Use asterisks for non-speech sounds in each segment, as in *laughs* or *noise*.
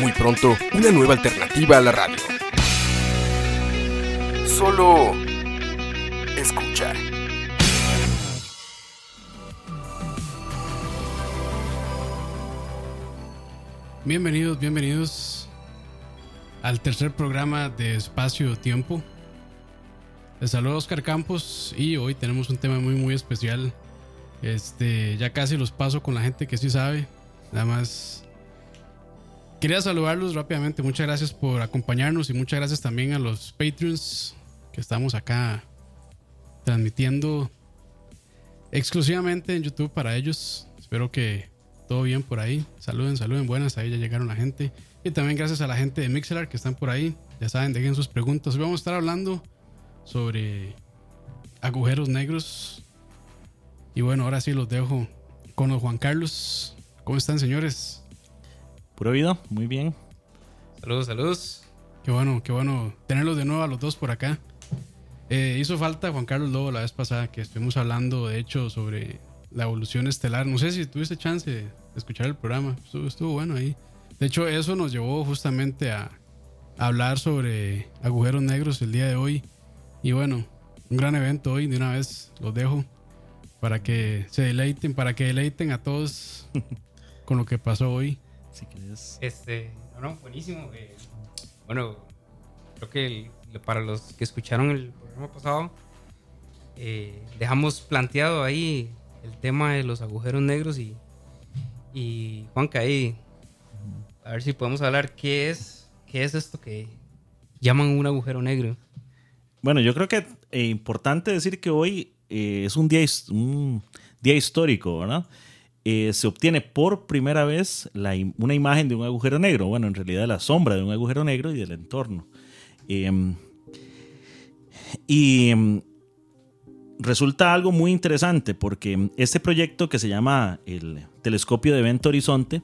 Muy pronto, una nueva alternativa a la radio. Solo escuchar. Bienvenidos, bienvenidos al tercer programa de Espacio Tiempo. Les saludo Oscar Campos y hoy tenemos un tema muy muy especial. Este, ya casi los paso con la gente que sí sabe. Nada más quería saludarlos rápidamente. Muchas gracias por acompañarnos y muchas gracias también a los Patreons que estamos acá transmitiendo exclusivamente en YouTube para ellos. Espero que todo bien por ahí. Saluden, saluden, buenas. Ahí ya llegaron la gente. Y también gracias a la gente de Mixelar que están por ahí. Ya saben, dejen sus preguntas. Hoy vamos a estar hablando sobre agujeros negros. Y bueno, ahora sí los dejo con los Juan Carlos. ¿Cómo están, señores? Pura vida, muy bien. Saludos, saludos. Qué bueno, qué bueno tenerlos de nuevo a los dos por acá. Eh, hizo falta Juan Carlos Lobo la vez pasada que estuvimos hablando, de hecho, sobre la evolución estelar. No sé si tuviste chance de escuchar el programa. Estuvo, estuvo bueno ahí. De hecho, eso nos llevó justamente a hablar sobre agujeros negros el día de hoy. Y bueno, un gran evento hoy. De una vez los dejo para que se deleiten, para que deleiten a todos *laughs* con lo que pasó hoy. Si querés. Este, no, no, buenísimo. eh, bueno, creo que el- para los que escucharon el programa pasado, eh, dejamos planteado ahí el tema de los agujeros negros y, y Juanca ahí, a ver si podemos hablar qué es, qué es esto que llaman un agujero negro. Bueno, yo creo que es importante decir que hoy eh, es un día, un día histórico, ¿verdad? Eh, se obtiene por primera vez una imagen de un agujero negro, bueno, en realidad la sombra de un agujero negro y del entorno. Em, y em, resulta algo muy interesante porque este proyecto que se llama el Telescopio de Evento Horizonte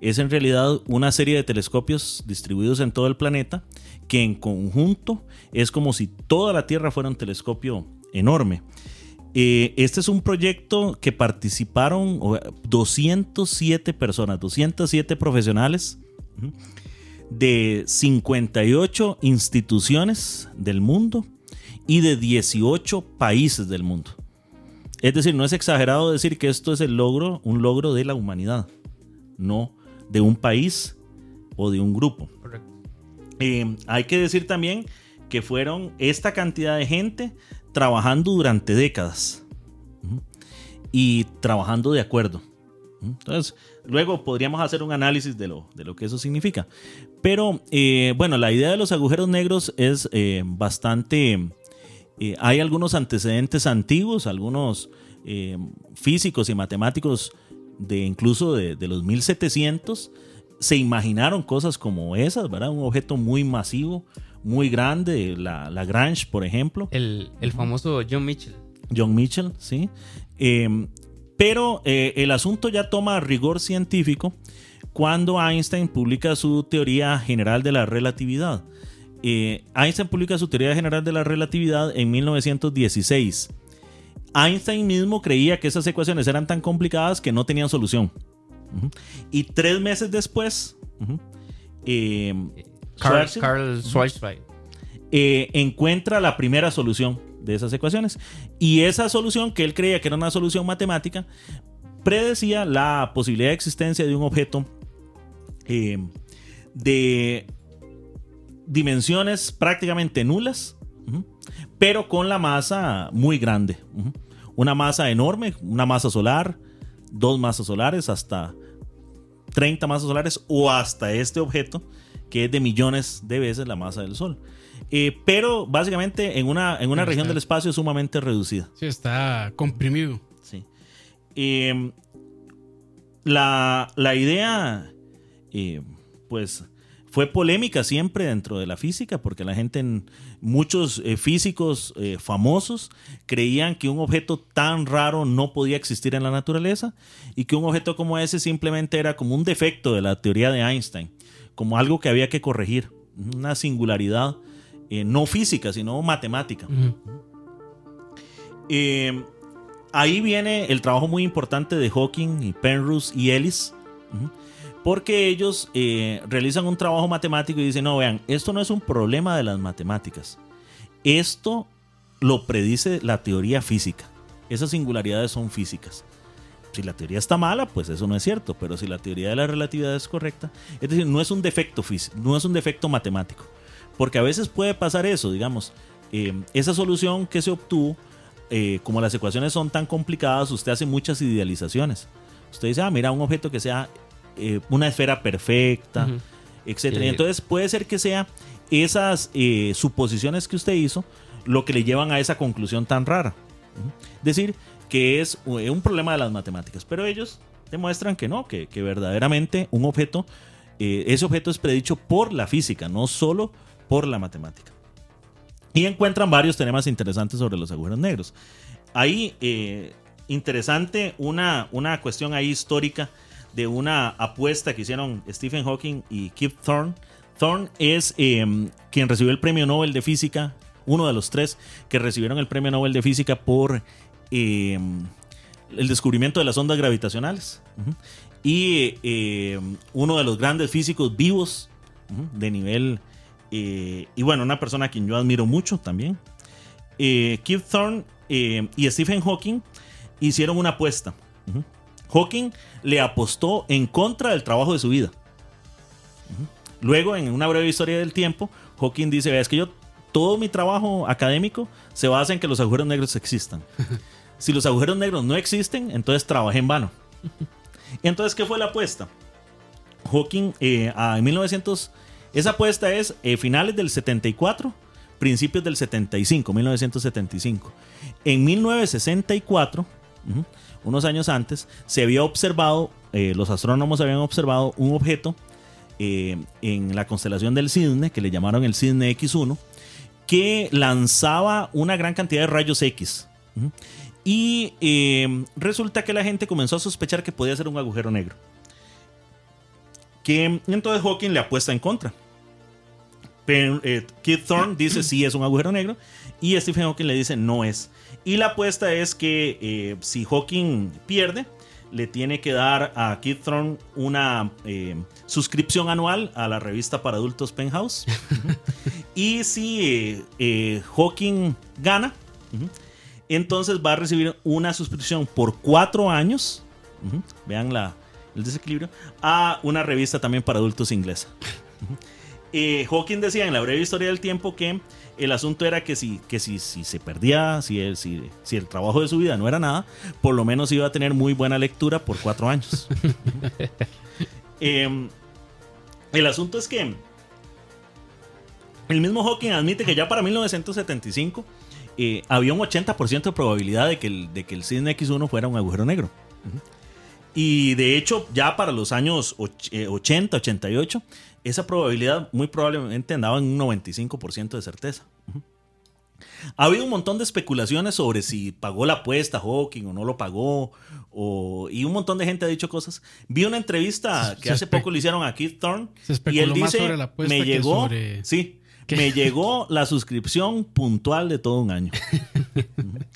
es en realidad una serie de telescopios distribuidos en todo el planeta que en conjunto es como si toda la Tierra fuera un telescopio enorme. Eh, este es un proyecto que participaron o, 207 personas, 207 profesionales de 58 instituciones del mundo y de 18 países del mundo. Es decir, no es exagerado decir que esto es el logro, un logro de la humanidad, no de un país o de un grupo. Eh, hay que decir también que fueron esta cantidad de gente trabajando durante décadas y trabajando de acuerdo. Entonces, luego podríamos hacer un análisis de lo, de lo que eso significa. Pero eh, bueno, la idea de los agujeros negros es eh, bastante... eh, hay algunos antecedentes antiguos, algunos físicos y matemáticos de incluso de, de los 1700 se imaginaron cosas como esas, ¿verdad? Un objeto muy masivo, muy grande, la Lagrange, por ejemplo. El, el famoso John Mitchell. John Mitchell, sí. Eh, pero eh, el asunto ya toma rigor científico cuando Einstein publica su teoría general de la relatividad. Eh, Einstein publica su teoría general de la relatividad en 1916. Einstein mismo creía que esas ecuaciones eran tan complicadas que no tenían solución. Y tres meses después, ujú, eh, Carl, Carl Schwarzschild. eh, encuentra la primera solución de esas ecuaciones. Y esa solución, que él creía que era una solución matemática, predecía la posibilidad de existencia de un objeto eh, de dimensiones prácticamente nulas, pero con la masa muy grande. Una masa enorme, una masa solar, dos masas solares, hasta 30 masas solares o hasta este objeto que es de millones de veces la masa del Sol. Eh, pero básicamente en una, en una región está- del espacio sumamente reducida. Sí, está comprimido. Sí. Eh, la, la idea, eh, pues fue polémica siempre dentro de la física, porque la gente, muchos eh, físicos eh, famosos creían que un objeto tan raro no podía existir en la naturaleza y que un objeto como ese simplemente era como un defecto de la teoría de Einstein, como algo que había que corregir, una singularidad eh, no física, sino matemática. ahí viene el trabajo muy importante de Hawking y Penrose y Ellis porque ellos eh, realizan un trabajo matemático y dicen, no, vean, esto no es un problema de las matemáticas. Esto lo predice la teoría física. Esas singularidades son físicas. Si la teoría está mala, pues eso no es cierto, pero si la teoría de la relatividad es correcta, es decir, no es un defecto físico, no es un defecto matemático. Porque a veces puede pasar eso, digamos, eh, esa solución que se obtuvo, eh, como las ecuaciones son tan complicadas, usted hace muchas idealizaciones. Usted dice, ah, mira, un objeto que sea eh, una esfera perfecta, etcétera. entonces puede ser que sea esas eh, suposiciones que usted hizo lo que le llevan a esa conclusión tan rara. Decir que es eh, un problema de las matemáticas, pero ellos demuestran que no, que, verdaderamente un objeto, ese objeto es predicho por la física, no solo por la matemática. Y encuentran varios temas interesantes sobre los agujeros negros. Ahí, interesante una, una cuestión ahí histórica de una apuesta que hicieron Stephen Hawking y Kip Thorne. Thorne es quien recibió el premio Nobel de Física, uno de los tres que recibieron el premio Nobel de Física por em, el descubrimiento de las ondas gravitacionales. Y em, uno de los grandes físicos vivos de nivel. Eh, y bueno, una persona a quien yo admiro mucho también. Eh, Kip Thorne y Stephen Hawking hicieron una apuesta. Hawking le apostó en contra del trabajo de su vida. Luego, en una breve historia del tiempo, Hawking dice, es que yo, todo mi trabajo académico se basa en que los agujeros negros existan. *laughs* si los agujeros negros no existen, entonces trabajé en vano. *laughs* entonces, ¿qué fue la apuesta? Hawking, eh, en 1900, esa apuesta es eh, finales del 74, principios del 75, 1975. En 1964, unos años antes, se había observado, eh, los astrónomos habían observado un objeto eh, en la constelación del Cisne, que le llamaron el Cisne X1, que lanzaba una gran cantidad de rayos X. Y eh, resulta que la gente comenzó a sospechar que podía ser un agujero negro. Que entonces Hawking le apuesta en contra. Pero, Keith Thorne *clears throat* dice sí es un agujero negro y Stephen Hawking le dice no es. Y la apuesta es que eh, si Hawking pierde, le tiene que dar a Keith Thorne una eh, suscripción anual a la revista para adultos Penthouse. *laughs* y si eh, Hawking gana, entonces va a recibir una suscripción por cuatro años. Vean la, el desequilibrio. A una revista también para adultos inglesa. Hawking decía en la breve historia del tiempo que el asunto era que si, que si, si se perdía, si el, si, si el trabajo de su vida no era nada, por lo menos iba a tener muy buena lectura por cuatro años. *laughs* Em, el asunto es que el mismo Hawking admite que ya para 1975 eh, había un 80% de probabilidad de que, el, de que el Cisne X1 fuera un agujero negro. Y de hecho, ya para los años 80, 88, eh, esa probabilidad muy probablemente andaba en un 95% de certeza. Ha habido un montón de especulaciones sobre si pagó la apuesta Hawking o no lo pagó, y un montón de gente ha dicho cosas. Vi una entrevista que hace poco le hicieron a Keith Thorne y él dice, me llegó, sí, me llegó la suscripción puntual de todo un año.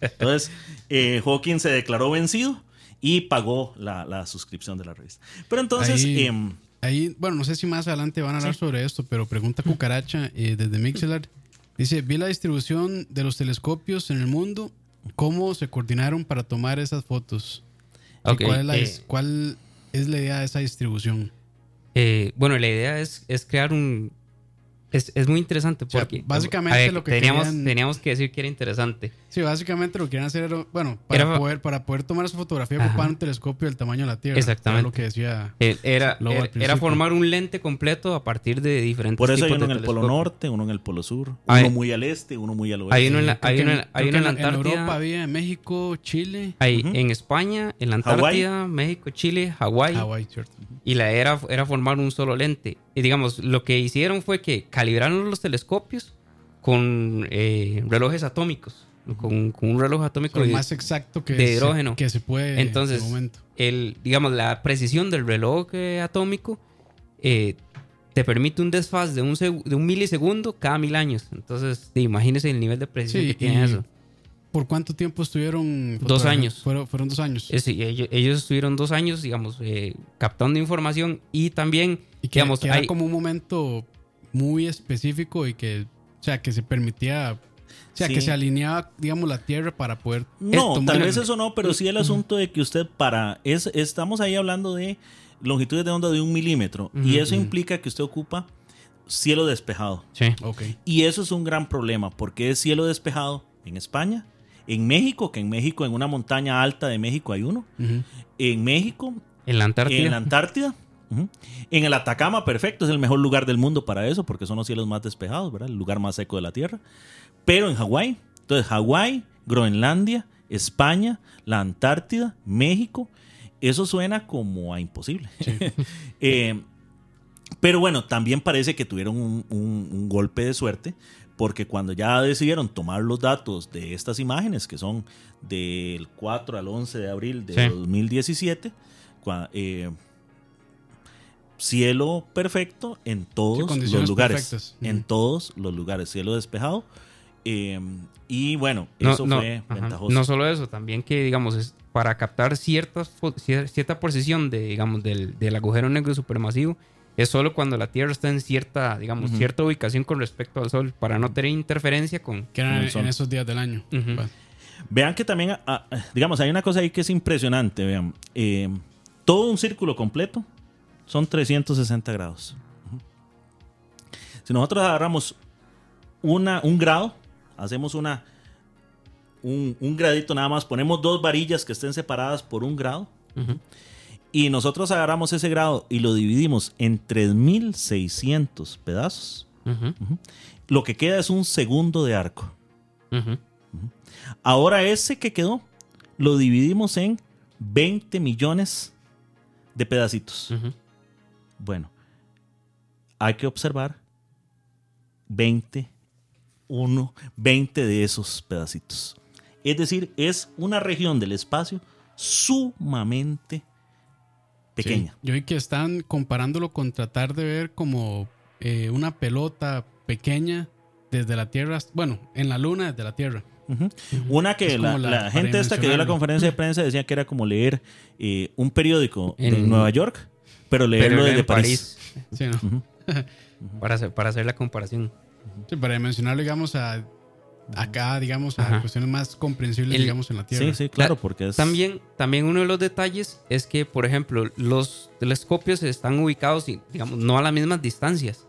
Entonces, eh, Hawking se declaró vencido y pagó la, suscripción de la revista. Pero entonces... Em, Ahí, bueno, no sé si más adelante van a hablar sobre esto, pero pregunta Cucaracha eh, desde Mixelar. Dice, vi la distribución de los telescopios en el mundo, ¿cómo se coordinaron para tomar esas fotos? cuál, es la, eh, ¿Cuál es la idea de esa distribución? Eh, bueno, la idea es, es crear un, es, es, muy interesante porque básicamente lo que teníamos, teníamos que decir que era interesante. Sí, básicamente lo que querían hacer era, bueno, para, poder, para poder tomar esa fotografía ocupaban un telescopio del tamaño de la Tierra. Exactamente. Era lo que decía. Era, era, formar un lente completo a partir de diferentes Por eso hay uno en el polo norte, uno en el polo sur, uno muy al este, uno muy al oeste. Hay uno en la, hay uno, hay uno en la Antártida. En Europa había, en México, Chile. Hay en España, en la Antártida, México, Chile, Hawái. Hawái, cierto. Y la era, era formar un solo lente. eh, digamos, lo que hicieron fue que calibraron los telescopios con eh, relojes atómicos, con, con un reloj atómico de- más exacto que, de se- hidrógeno. que se puede Entonces, en el momento. el, digamos, la precisión del reloj eh, atómico eh, te permite un desfaz de un, seg- de un milisegundo cada mil años. Entonces, sí, imagínese el nivel de precisión Sí, que tiene eso. ¿Por cuánto tiempo estuvieron? Dos años. Fueron, fueron dos años. Ellos, ellos estuvieron dos años, digamos, eh, captando información y también, y que, digamos, que era hay- como un momento muy específico y que, o sea, que se permitía, o sea, Sí. que se alineaba, digamos, la Tierra para poder No, tomar tal el- vez eso no, pero sí el asunto de que usted para... Es, estamos ahí hablando de longitudes de onda de un milímetro y eso implica que usted ocupa cielo despejado. Sí. Ok. Y eso es un gran problema porque es cielo despejado en España, en México, que en México, en una montaña alta de México hay uno, en México, En la Antártida. en la Antártida, en el Atacama, perfecto, es el mejor lugar del mundo para eso porque son los cielos más despejados, ¿verdad? El lugar más seco de la Tierra. Pero en Hawái, entonces Hawái, Groenlandia, España, la Antártida, México, eso suena como a imposible. *laughs* Eh, pero bueno, también parece que tuvieron un, un- un golpe de suerte, porque cuando ya decidieron tomar los datos de estas imágenes, que son del 4 al 11 de abril de Sí. 2017, cua- eh, cielo perfecto en Sí, todos los condiciones lugares. perfectas. En todos los lugares, cielo despejado. eh, y bueno, No, eso no, fue ajá. ventajoso. No solo eso, también que, digamos, es para captar ciertas, cierta posición de, digamos, del, del agujero negro supermasivo, es solo cuando la Tierra está en cierta, digamos, Ujú. cierta ubicación con respecto al Sol, para no tener interferencia con... Que Con el en, sol. esos días del año. Ujú. Va. Vean que también, ah, ah, digamos, hay una cosa ahí que es impresionante. Vean, Eh, todo un círculo completo son 360 grados. Si nosotros agarramos una, un grado, hacemos una, un, un gradito nada más, ponemos dos varillas que estén separadas por un grado, y nosotros agarramos ese grado y lo dividimos en 3600 pedazos, lo que queda es un segundo de arco. Ahora ese que quedó lo dividimos en 20 millones de pedacitos. Bueno, hay que observar 20, 1, 20 de esos pedacitos. Es decir, es una región del espacio sumamente pequeña. Sí. Yo vi que están comparándolo con tratar de ver como eh, una pelota pequeña desde la Tierra, bueno, en la Luna desde la Tierra. Una que Es la, gente esta que dio la conferencia de prensa decía que era como leer eh, un periódico en, En- Nueva York, pero leerlo desde en París. Sí, ¿no? Ujú. para, hacer, para hacer la comparación. Sí, para dimensionarlo, digamos, a acá, digamos, a Ajá. cuestiones más comprensibles, El- digamos, en la Tierra. Sí, sí, claro, porque es... También, también uno de los detalles es que, por ejemplo, los telescopios están ubicados, y, digamos, no a las mismas distancias.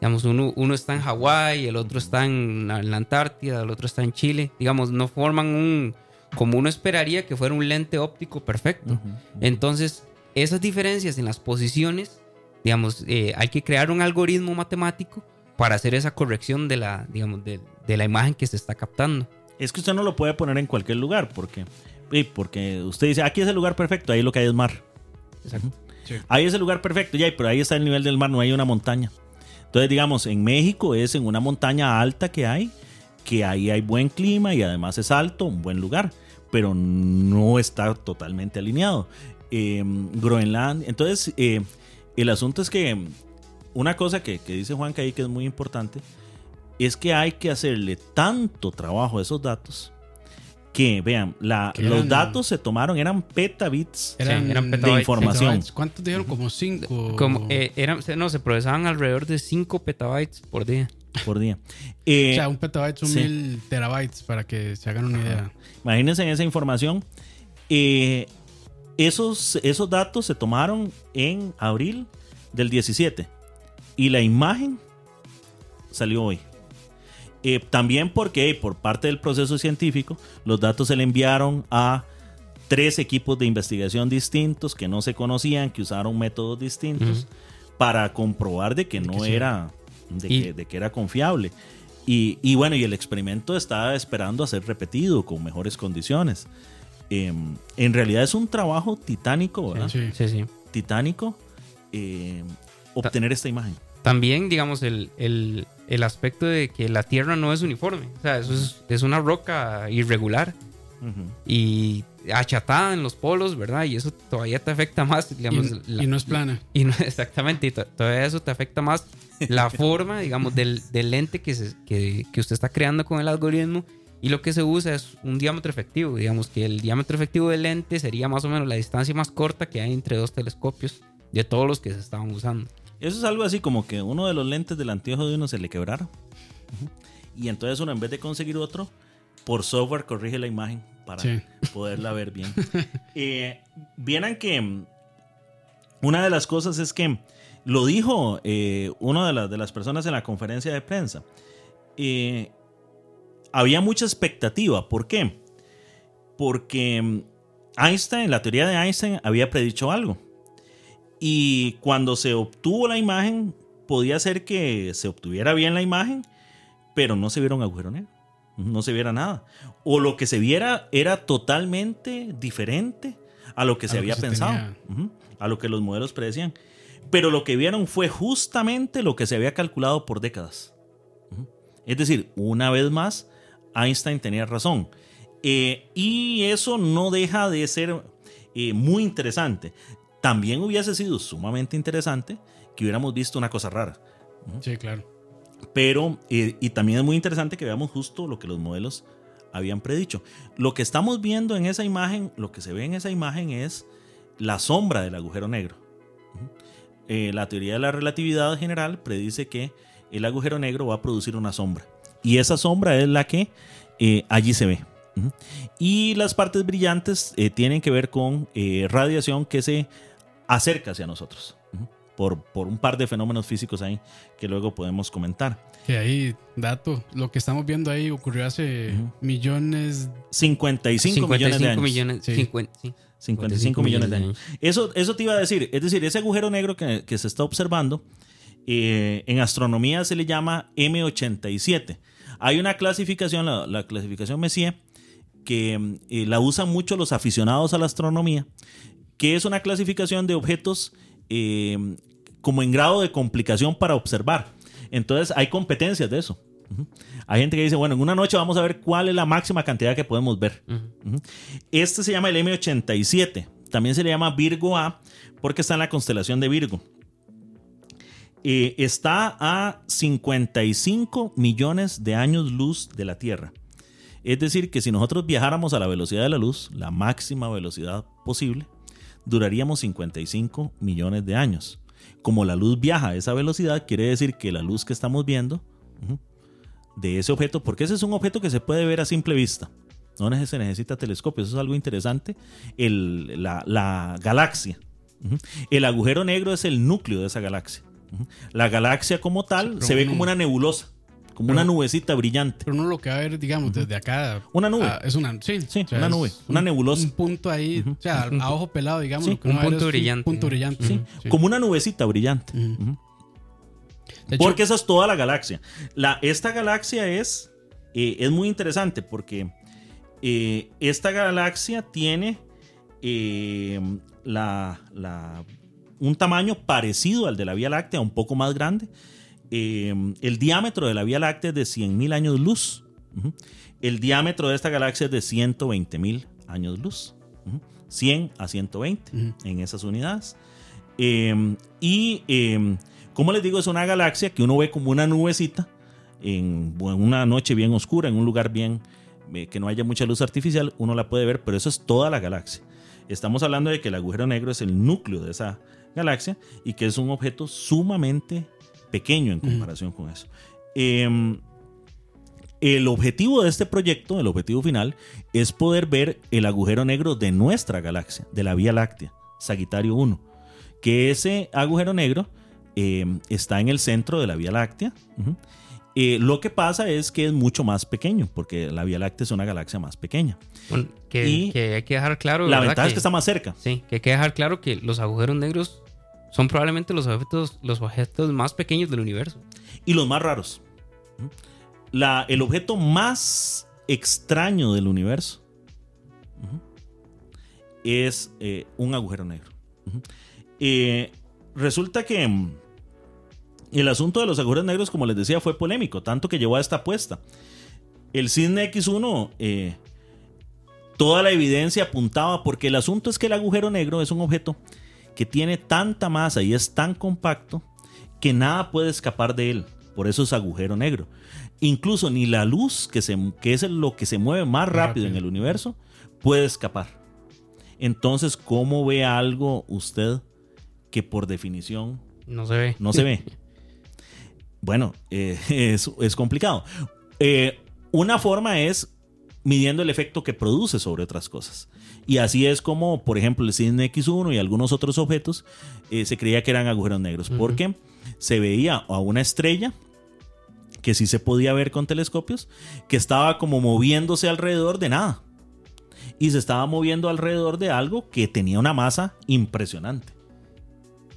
Digamos, uno, uno está en Hawái, el otro está en, en la Antártida, el otro está en Chile. Digamos, no forman un, como uno esperaría que fuera un lente óptico perfecto. Ujú. Entonces, esas diferencias en las posiciones, digamos, eh, hay que crear un algoritmo matemático para hacer esa corrección de la, digamos, de, de la imagen que se está captando. Es que usted no lo puede poner en cualquier lugar, porque, sí, porque usted dice, aquí es el lugar perfecto, ahí lo que hay es mar. Exacto. Sí. Ahí es el lugar perfecto, ya, pero ahí está el nivel del mar, no hay una montaña. Entonces, digamos, en México es en una montaña alta que hay, que ahí hay buen clima y además es alto, un buen lugar, pero no está totalmente alineado. Eh, Groenlandia, entonces, eh, el asunto es que una cosa que, que dice Juan ahí que es muy importante es que hay que hacerle tanto trabajo a esos datos que, vean, la- Que los eran- datos se tomaron, eran petabits Eran, eran de petabytes, información. petabytes. ¿Cuántos dijeron? Como cinco. Como, eh, eran, no, se procesaban alrededor de 5 petabytes por día. por día. Eh, o sea, un petabyte son sí. mil terabytes para que se hagan una idea. Imagínense en esa información. Eh, esos, esos datos se tomaron en abril del 17 y la imagen salió hoy. Eh, también porque por parte del proceso científico los datos se le enviaron a tres equipos de investigación distintos que no se conocían, que usaron métodos distintos para comprobar de que no sí. era de, Y- que, de que era confiable. Y, y bueno, y el experimento está esperando a ser repetido con mejores condiciones. Em, en realidad es un trabajo titánico, ¿verdad? Sí. Sí, sí. Titánico. eh, obtener esta imagen. También, digamos, el, el, el aspecto de que la Tierra no es uniforme. O sea, eso es, es una roca irregular Ujú. y achatada en los polos, ¿verdad? Y eso todavía te afecta más, digamos. y, la- y no es plana. y no- *laughs* exactamente, y to- todavía eso te afecta más la *laughs* forma, digamos, del, del lente que, se- que, que usted está creando con el algoritmo. Y lo que se usa es un diámetro efectivo. Digamos que el diámetro efectivo del lente sería más o menos la distancia más corta que hay entre dos telescopios de todos los que se estaban usando. Eso es algo así como que uno de los lentes del anteojo de uno se le quebrara. Y entonces uno en vez de conseguir otro, por software corrige la imagen para Sí. poderla ver bien. *laughs* Eh, Vieran que mm, una de las cosas es que lo dijo eh, una de, las- de las personas en la conferencia de prensa. Eh, había mucha expectativa. ¿Por qué? Porque mm, Einstein, la teoría de Einstein había predicho algo. Y cuando se obtuvo la imagen, podía ser que se obtuviera bien la imagen, pero no se viera un agujero negro. No se viera nada. O lo que se viera era totalmente diferente a lo que A se lo que había se pensado, tenía. A lo que los modelos predecían. Pero lo que vieron fue justamente lo que se había calculado por décadas. Es decir, una vez más, Einstein tenía razón. Eh, y eso no deja de ser eh, muy interesante. También hubiese sido sumamente interesante que hubiéramos visto una cosa rara. Sí, claro. Pero, eh, y también es muy interesante que veamos justo lo que los modelos habían predicho. Lo que estamos viendo en esa imagen, lo que se ve en esa imagen es la sombra del agujero negro. Eh, la teoría de la relatividad general predice que el agujero negro va a producir una sombra. Y esa sombra es la que eh, allí se ve. Y las partes brillantes eh, tienen que ver con eh, radiación que se acerca hacia nosotros. Por, por un par de fenómenos físicos ahí que luego podemos comentar. Que ahí, dato, lo que estamos viendo ahí ocurrió hace Ujú. millones. 55, millones de años. millones, Sí. 50, sí. 55 millones de años. Eso, eso te iba a decir. Es decir, ese agujero negro que, que se está observando, eh, en astronomía se le llama M87. Hay una clasificación, la, la clasificación Messier, que eh, la usan mucho los aficionados a la astronomía, que es una clasificación de objetos eh, como en grado de complicación para observar. Entonces hay competencias de eso. Hay gente que dice, bueno, en una noche vamos a ver cuál es la máxima cantidad que podemos ver. Este se llama el M87. También se le llama Virgo A porque está en la constelación de Virgo. Está a 55 millones de años luz de la Tierra. Es decir, que si nosotros viajáramos a la velocidad de la luz, la máxima velocidad posible, duraríamos 55 millones de años. Como la luz viaja a esa velocidad, quiere decir que la luz que estamos viendo de ese objeto, porque ese es un objeto que se puede ver a simple vista. No se necesita telescopio, eso es algo interesante. La, la galaxia. El agujero negro es el núcleo de esa galaxia. La galaxia como tal se ve como una nebulosa, como Pero- una nubecita brillante. Pero uno lo que va a ver, digamos, desde acá. Una nube. ah, es una, sí, Sí, o sea, una es nube, una un- nebulosa. Un punto ahí, o sea, a, a ojo pelado, digamos. Sí, lo que un va a ver punto brillante. punto brillante. Sí, sí. Como una nubecita brillante. Hecho, Porque esa es toda la galaxia. La, esta galaxia es, eh, es muy interesante porque eh, esta galaxia tiene eh, la, la- un tamaño parecido al de la Vía Láctea, un poco más grande. Eh, el diámetro de la Vía Láctea es de 100.000 años luz. El diámetro de esta galaxia es de 120.000 años luz. Ujú. 100 a 120 Ujú. en esas unidades. Eh, y, eh, como les digo, es una galaxia que uno ve como una nubecita en, en una noche bien oscura, en un lugar bien eh, que no haya mucha luz artificial, uno la puede ver, pero eso es toda la galaxia. Estamos hablando de que el agujero negro es el núcleo de esa galaxia y que es un objeto sumamente pequeño en comparación con eso. Eh, el objetivo de este proyecto, el objetivo final, es poder ver el agujero negro de nuestra galaxia, de la Vía Láctea, Sagitario 1. Que ese agujero negro eh, está en el centro de la Vía Láctea. Eh, lo que pasa es que es mucho más pequeño, porque la Vía Láctea es una galaxia más pequeña. Bueno, que, Y que hay que dejar claro. La ventaja es que está más cerca. Sí, que hay que dejar claro que los agujeros negros son probablemente los objetos, los objetos más pequeños del universo. y los más raros. La, el objeto más extraño del universo es eh, un agujero negro. Eh, resulta que mm, El asunto de los agujeros negros, como les decía, fue polémico, tanto que llevó a esta apuesta. El Cisne X1, eh, toda la evidencia apuntaba, porque el asunto es que el agujero negro es un objeto que tiene tanta masa y es tan compacto que nada puede escapar de él. Por eso es agujero negro. Incluso ni la luz, que, se, que es lo que se mueve más rápido, en el universo, puede escapar. Entonces, ¿cómo ve algo usted que por definición no se ve? No se ve. bueno, eh, *laughs* es, complicado. Eh, una forma es midiendo el efecto que produce sobre otras cosas. Y así es como, por ejemplo, el Cisne X1 y algunos otros objetos eh, se creía que eran agujeros negros, porque se veía a una estrella que sí se podía ver con telescopios, que estaba como moviéndose alrededor de nada. Y se estaba moviendo alrededor de algo que tenía una masa impresionante.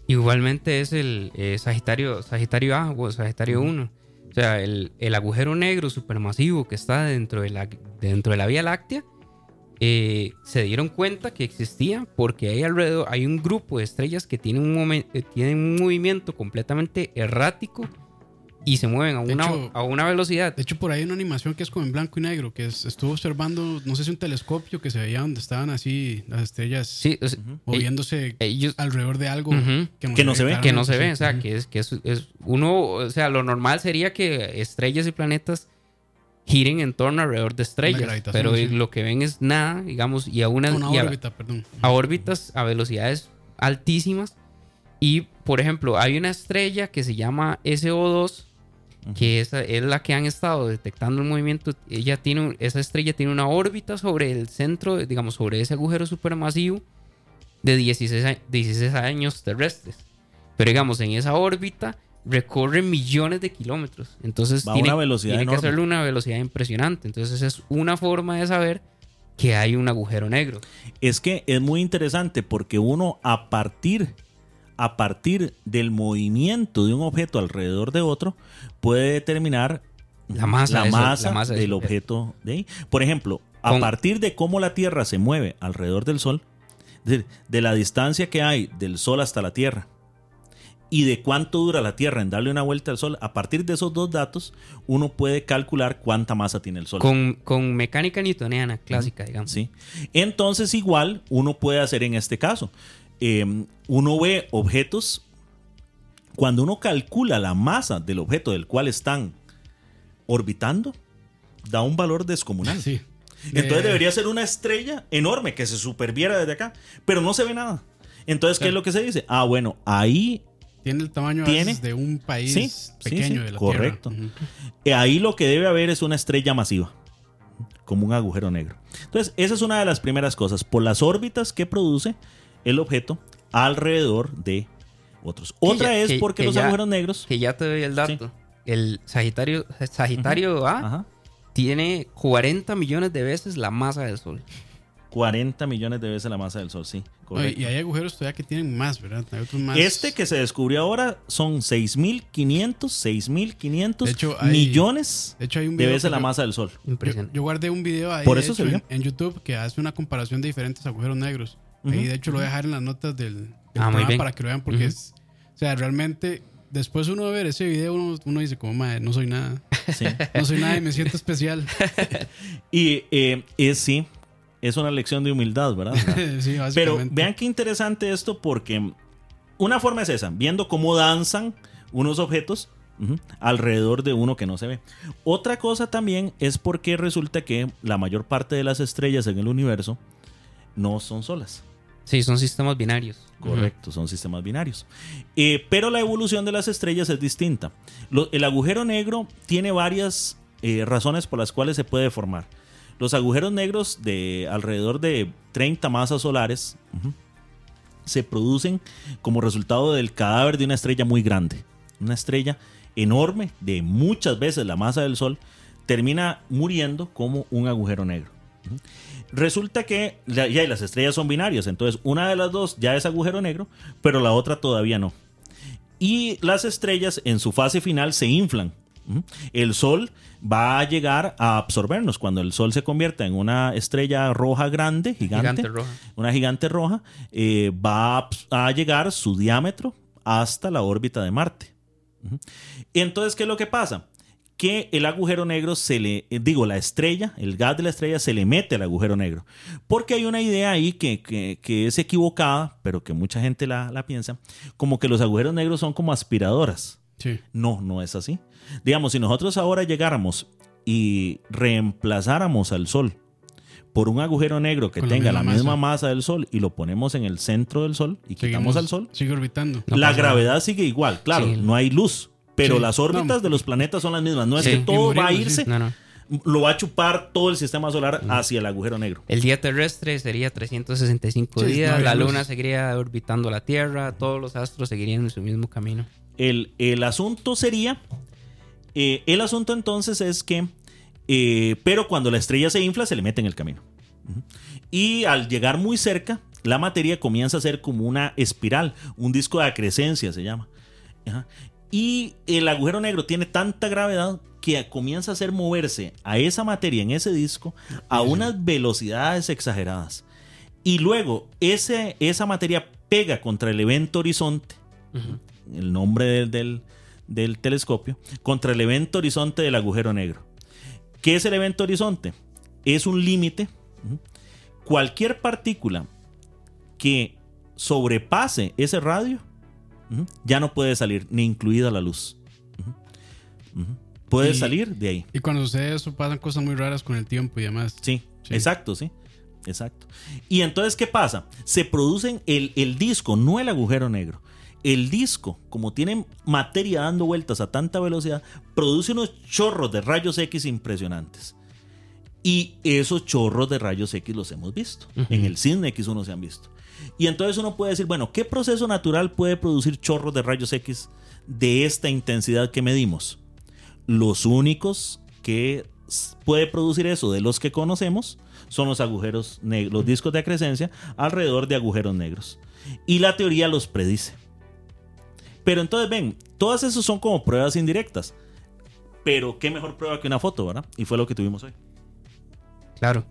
Igualmente es el eh, Sagitario, Sagitario A o Sagitario 1. O sea, el, agujero negro supermasivo que está dentro de la, dentro de la Vía Láctea, eh, se dieron cuenta que existía porque hay alrededor, hay un grupo de estrellas que tienen un, eh, tienen un movimiento completamente errático y se mueven a una, a una velocidad. De hecho, por ahí hay una animación que es como en blanco y negro, que estuvo observando, no sé si un telescopio que se veía donde estaban así las estrellas moviéndose alrededor de algo que, no, se ve. Que no se ve, o sea, que, es, que es, uno, o sea, lo normal sería que estrellas y planetas giren en torno alrededor de estrellas, pero lo que ven es nada, digamos, y a una, órbita, perdón. a órbitas a velocidades altísimas. Y, por ejemplo, hay una estrella que se llama SO2 que esa es la que han estado detectando el movimiento. Ella tiene, esa estrella tiene una órbita sobre el centro, digamos, sobre ese agujero supermasivo de 16, 16 años terrestres. Pero digamos, en esa órbita recorre millones de kilómetros. Entonces tiene, tiene que hacerle una velocidad impresionante. Entonces es una forma de saber que hay un agujero negro. Es que es muy interesante porque uno a partir a partir del movimiento de un objeto alrededor de otro, puede determinar la masa, del objeto de ahí. Por ejemplo, a partir de cómo la Tierra se mueve alrededor del Sol, de, la distancia que hay del Sol hasta la Tierra y de cuánto dura la Tierra en darle una vuelta al Sol, a partir de esos dos datos, uno puede calcular cuánta masa tiene el Sol. Con, mecánica newtoniana clásica, digamos. Sí. Entonces, igual, uno puede hacer en este caso. Em, uno ve objetos, cuando uno calcula la masa del objeto del cual están orbitando, da un valor descomunal. *laughs* Sí. Entonces debería ser una estrella enorme que se superviera desde acá, pero no se ve nada. Entonces, ¿qué es lo que se dice? Ah, bueno, ahí tiene el tamaño de un país pequeño de la correcto. Tierra. Ahí lo que debe haber es una estrella masiva, como un agujero negro. Entonces, esa es una de las primeras cosas. Por las órbitas que produce, el objeto alrededor de otros. Otra es porque los agujeros negros. Que ya te doy el dato. El Sagitario, Sagitario A tiene 40 millones de veces la masa del Sol. 40 millones de veces la masa del Sol, sí. y hay agujeros todavía que tienen más, ¿verdad? Hay otros más. Este que se descubrió ahora son 6.500, 6.500 millones de, hecho, hay un de veces la masa del Sol. Impresionante. Yo, guardé un video ahí Por eso en, YouTube que hace una comparación de diferentes agujeros negros. Y de hecho lo voy a dejar en las notas del, ah, programa para que lo vean porque es, o sea, realmente después uno de ver ese video uno, dice como, madre, no soy nada. *laughs* No soy nada y me siento especial. *laughs* y eh, es sí, es una lección de humildad, ¿verdad? *laughs* sí, básicamente. Pero vean qué interesante esto porque una forma es esa, viendo cómo danzan unos objetos alrededor de uno que no se ve. Otra cosa también es porque resulta que la mayor parte de las estrellas en el universo no son solas. Sí, son sistemas binarios. Correcto, son sistemas binarios. Eh, pero la evolución de las estrellas es distinta. el agujero negro tiene varias eh, razones por las cuales se puede formar. Los agujeros negros de alrededor de 30 masas solares se producen como resultado del cadáver de una estrella muy grande. Una estrella enorme de muchas veces la masa del Sol termina muriendo como un agujero negro. Resulta que ya, las estrellas son binarias, entonces una de las dos ya es agujero negro, pero la otra todavía no. Y las estrellas en su fase final se inflan. El Sol va a llegar a absorbernos cuando el Sol se convierta en una estrella roja grande, gigante, una gigante roja, eh, va a llegar su diámetro hasta la órbita de Marte. Entonces, ¿qué es lo que pasa? Que el agujero negro se le, eh, digo, la estrella, el gas de la estrella se le mete al agujero negro. Porque hay una idea ahí que, que- que es equivocada, pero que mucha gente la, la piensa, como que los agujeros negros son como aspiradoras. Sí. No, no es así. Digamos, si nosotros ahora llegáramos y reemplazáramos al Sol por un agujero negro que Con tenga la misma misma masa. masa del Sol y lo ponemos en el centro del Sol y quitamos al Sol, Sigue orbitando. No la gravedad sigue igual. Claro, Sí. no hay luz, pero Sí. las órbitas No. de los planetas son las mismas. No es Sí. que todo va a irse, sí. No, no. lo va a chupar todo el sistema solar hacia el agujero negro. El día terrestre sería 365 Sí, no días, la luna seguiría orbitando la Tierra, todos los astros seguirían en su mismo camino. El, el asunto sería, eh, el asunto entonces es que, eh, pero cuando la estrella se infla, se le mete en el camino. Y al llegar muy cerca, la materia comienza a ser como una espiral, un disco de acrescencia se llama. Ajá. Y el agujero negro tiene tanta gravedad que comienza a hacer moverse a esa materia en ese disco a unas velocidades exageradas. Y luego ese, esa materia pega contra el evento horizonte, el nombre del, del- del telescopio, contra el evento horizonte del agujero negro. ¿Qué es el evento horizonte? Es un límite. Cualquier partícula que sobrepase ese radio ya no puede salir, ni incluida la luz. Puede Y- salir de ahí. Y cuando sucede eso pasan cosas muy raras con el tiempo y demás. Sí, Sí. exacto, sí. Exacto. Y entonces, ¿qué pasa? Se producen el, el disco, no el agujero negro. El disco, como tiene materia dando vueltas a tanta velocidad, produce unos chorros de rayos X impresionantes. Y esos chorros de rayos X los hemos visto. En el Cisne X1 se han visto. Y entonces uno puede decir, bueno, ¿qué proceso natural puede producir chorros de rayos X de esta intensidad que medimos? Los únicos que puede producir eso de los que conocemos son los agujeros negros, los discos de acrescencia alrededor de agujeros negros. Y la teoría los predice. Pero entonces ven, todas esas son como pruebas indirectas. Pero qué mejor prueba que una foto, ¿verdad? Y fue lo que tuvimos hoy. Claro.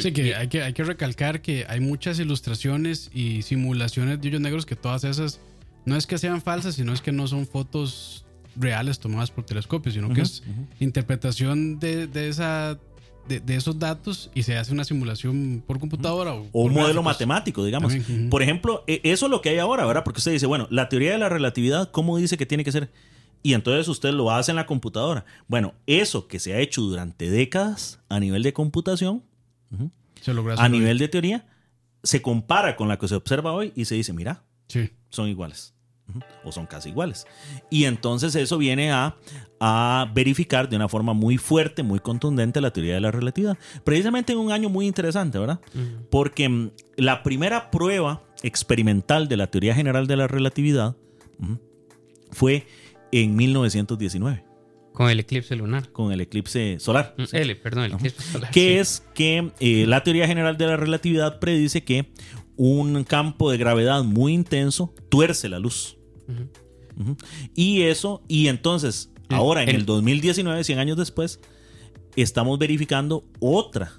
Sí, que hay, que hay que recalcar que hay muchas ilustraciones y simulaciones de hoyos negros que todas esas no es que sean falsas, sino es que no son fotos reales tomadas por telescopio, sino que es interpretación de, de esa, de, de esos datos y se hace una simulación por computadora o, O por un modelo gráficos. matemático, digamos. También. Por ejemplo, e- eso es lo que hay ahora, ¿verdad? Porque usted dice, bueno, la teoría de la relatividad, ¿cómo dice que tiene que ser? Y entonces usted lo hace en la computadora. Bueno, eso que se ha hecho durante décadas a nivel de computación, ujú, Se logra a nivel de teoría, se compara con la que se observa hoy y se dice, mira, Sí. son iguales. O son casi iguales. Y entonces eso viene a, a verificar de una forma muy fuerte, muy contundente la teoría de la relatividad. Precisamente en un año muy interesante, ¿verdad? Porque mm, la primera prueba experimental de la teoría general de la relatividad fue en 1919, Con el eclipse lunar. con el eclipse solar. Mm, L, perdón, el eclipse solar. que sí. es que eh, la teoría general de la relatividad predice que un campo de gravedad muy intenso tuerce la luz. Y eso, y entonces, El- ahora en el- el 2019, 100 años después, estamos verificando otra,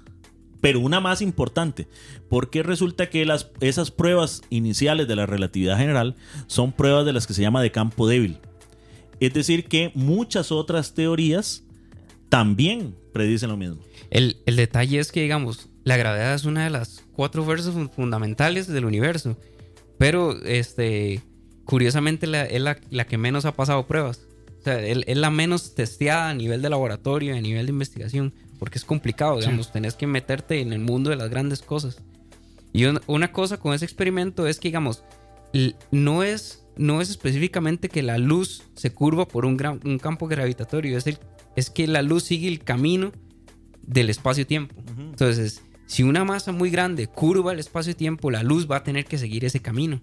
pero una más importante, porque resulta que las, esas pruebas iniciales de la relatividad general son pruebas de las que se llama de campo débil. Es decir, que muchas otras teorías también predicen lo mismo. El, el detalle es que, digamos, la gravedad es una de las cuatro fuerzas fun- fundamentales del universo. Pero, este, curiosamente, la- es la, la que menos ha pasado pruebas. O sea, es la menos testeada a nivel de laboratorio, a nivel de investigación. Porque es complicado, Sí. digamos, tenés que meterte en el mundo de las grandes cosas. Y una, una cosa con ese experimento es que, digamos, no es, no es específicamente que la luz se curva por un, gran, un campo gravitatorio, es, el, es que la luz sigue el camino del espacio-tiempo. Entonces, si una masa muy grande curva el espacio-tiempo, la luz va a tener que seguir ese camino.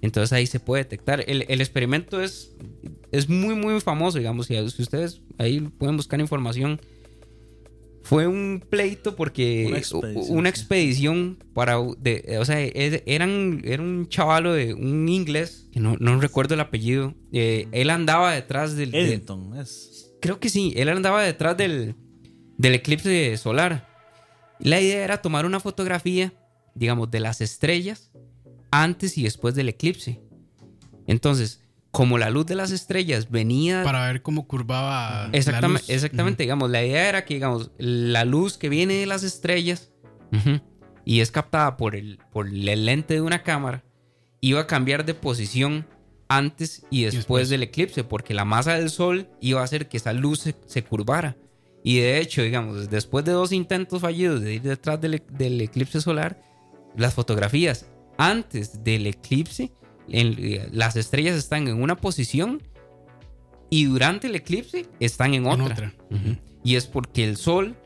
Entonces ahí se puede detectar. El, el experimento es, es muy, muy famoso, digamos. Si ustedes ahí pueden buscar información. Fue un pleito porque Una una expedición, para, de, o sea, eran, era un chavalo de un inglés, que no, no recuerdo el apellido. eh, él andaba detrás del, de- Eddington es... Creo que sí, él andaba detrás del, del eclipse solar. La idea era tomar una fotografía, digamos, de las estrellas antes y después del eclipse. Entonces, como la luz de las estrellas venía Para ver cómo curvaba. Exactamente, la luz. exactamente digamos, la idea era que, digamos, la luz que viene de las estrellas y es captada por el, por el lente de una cámara, iba a cambiar de posición antes y después, después. del eclipse, porque la masa del Sol iba a hacer que esa luz se, se curvara. Y de hecho, digamos, después de dos intentos fallidos de ir detrás del, del eclipse solar, las fotografías antes del eclipse, en- eh, las estrellas están en una posición y durante el eclipse están en En otra. Y es porque el Sol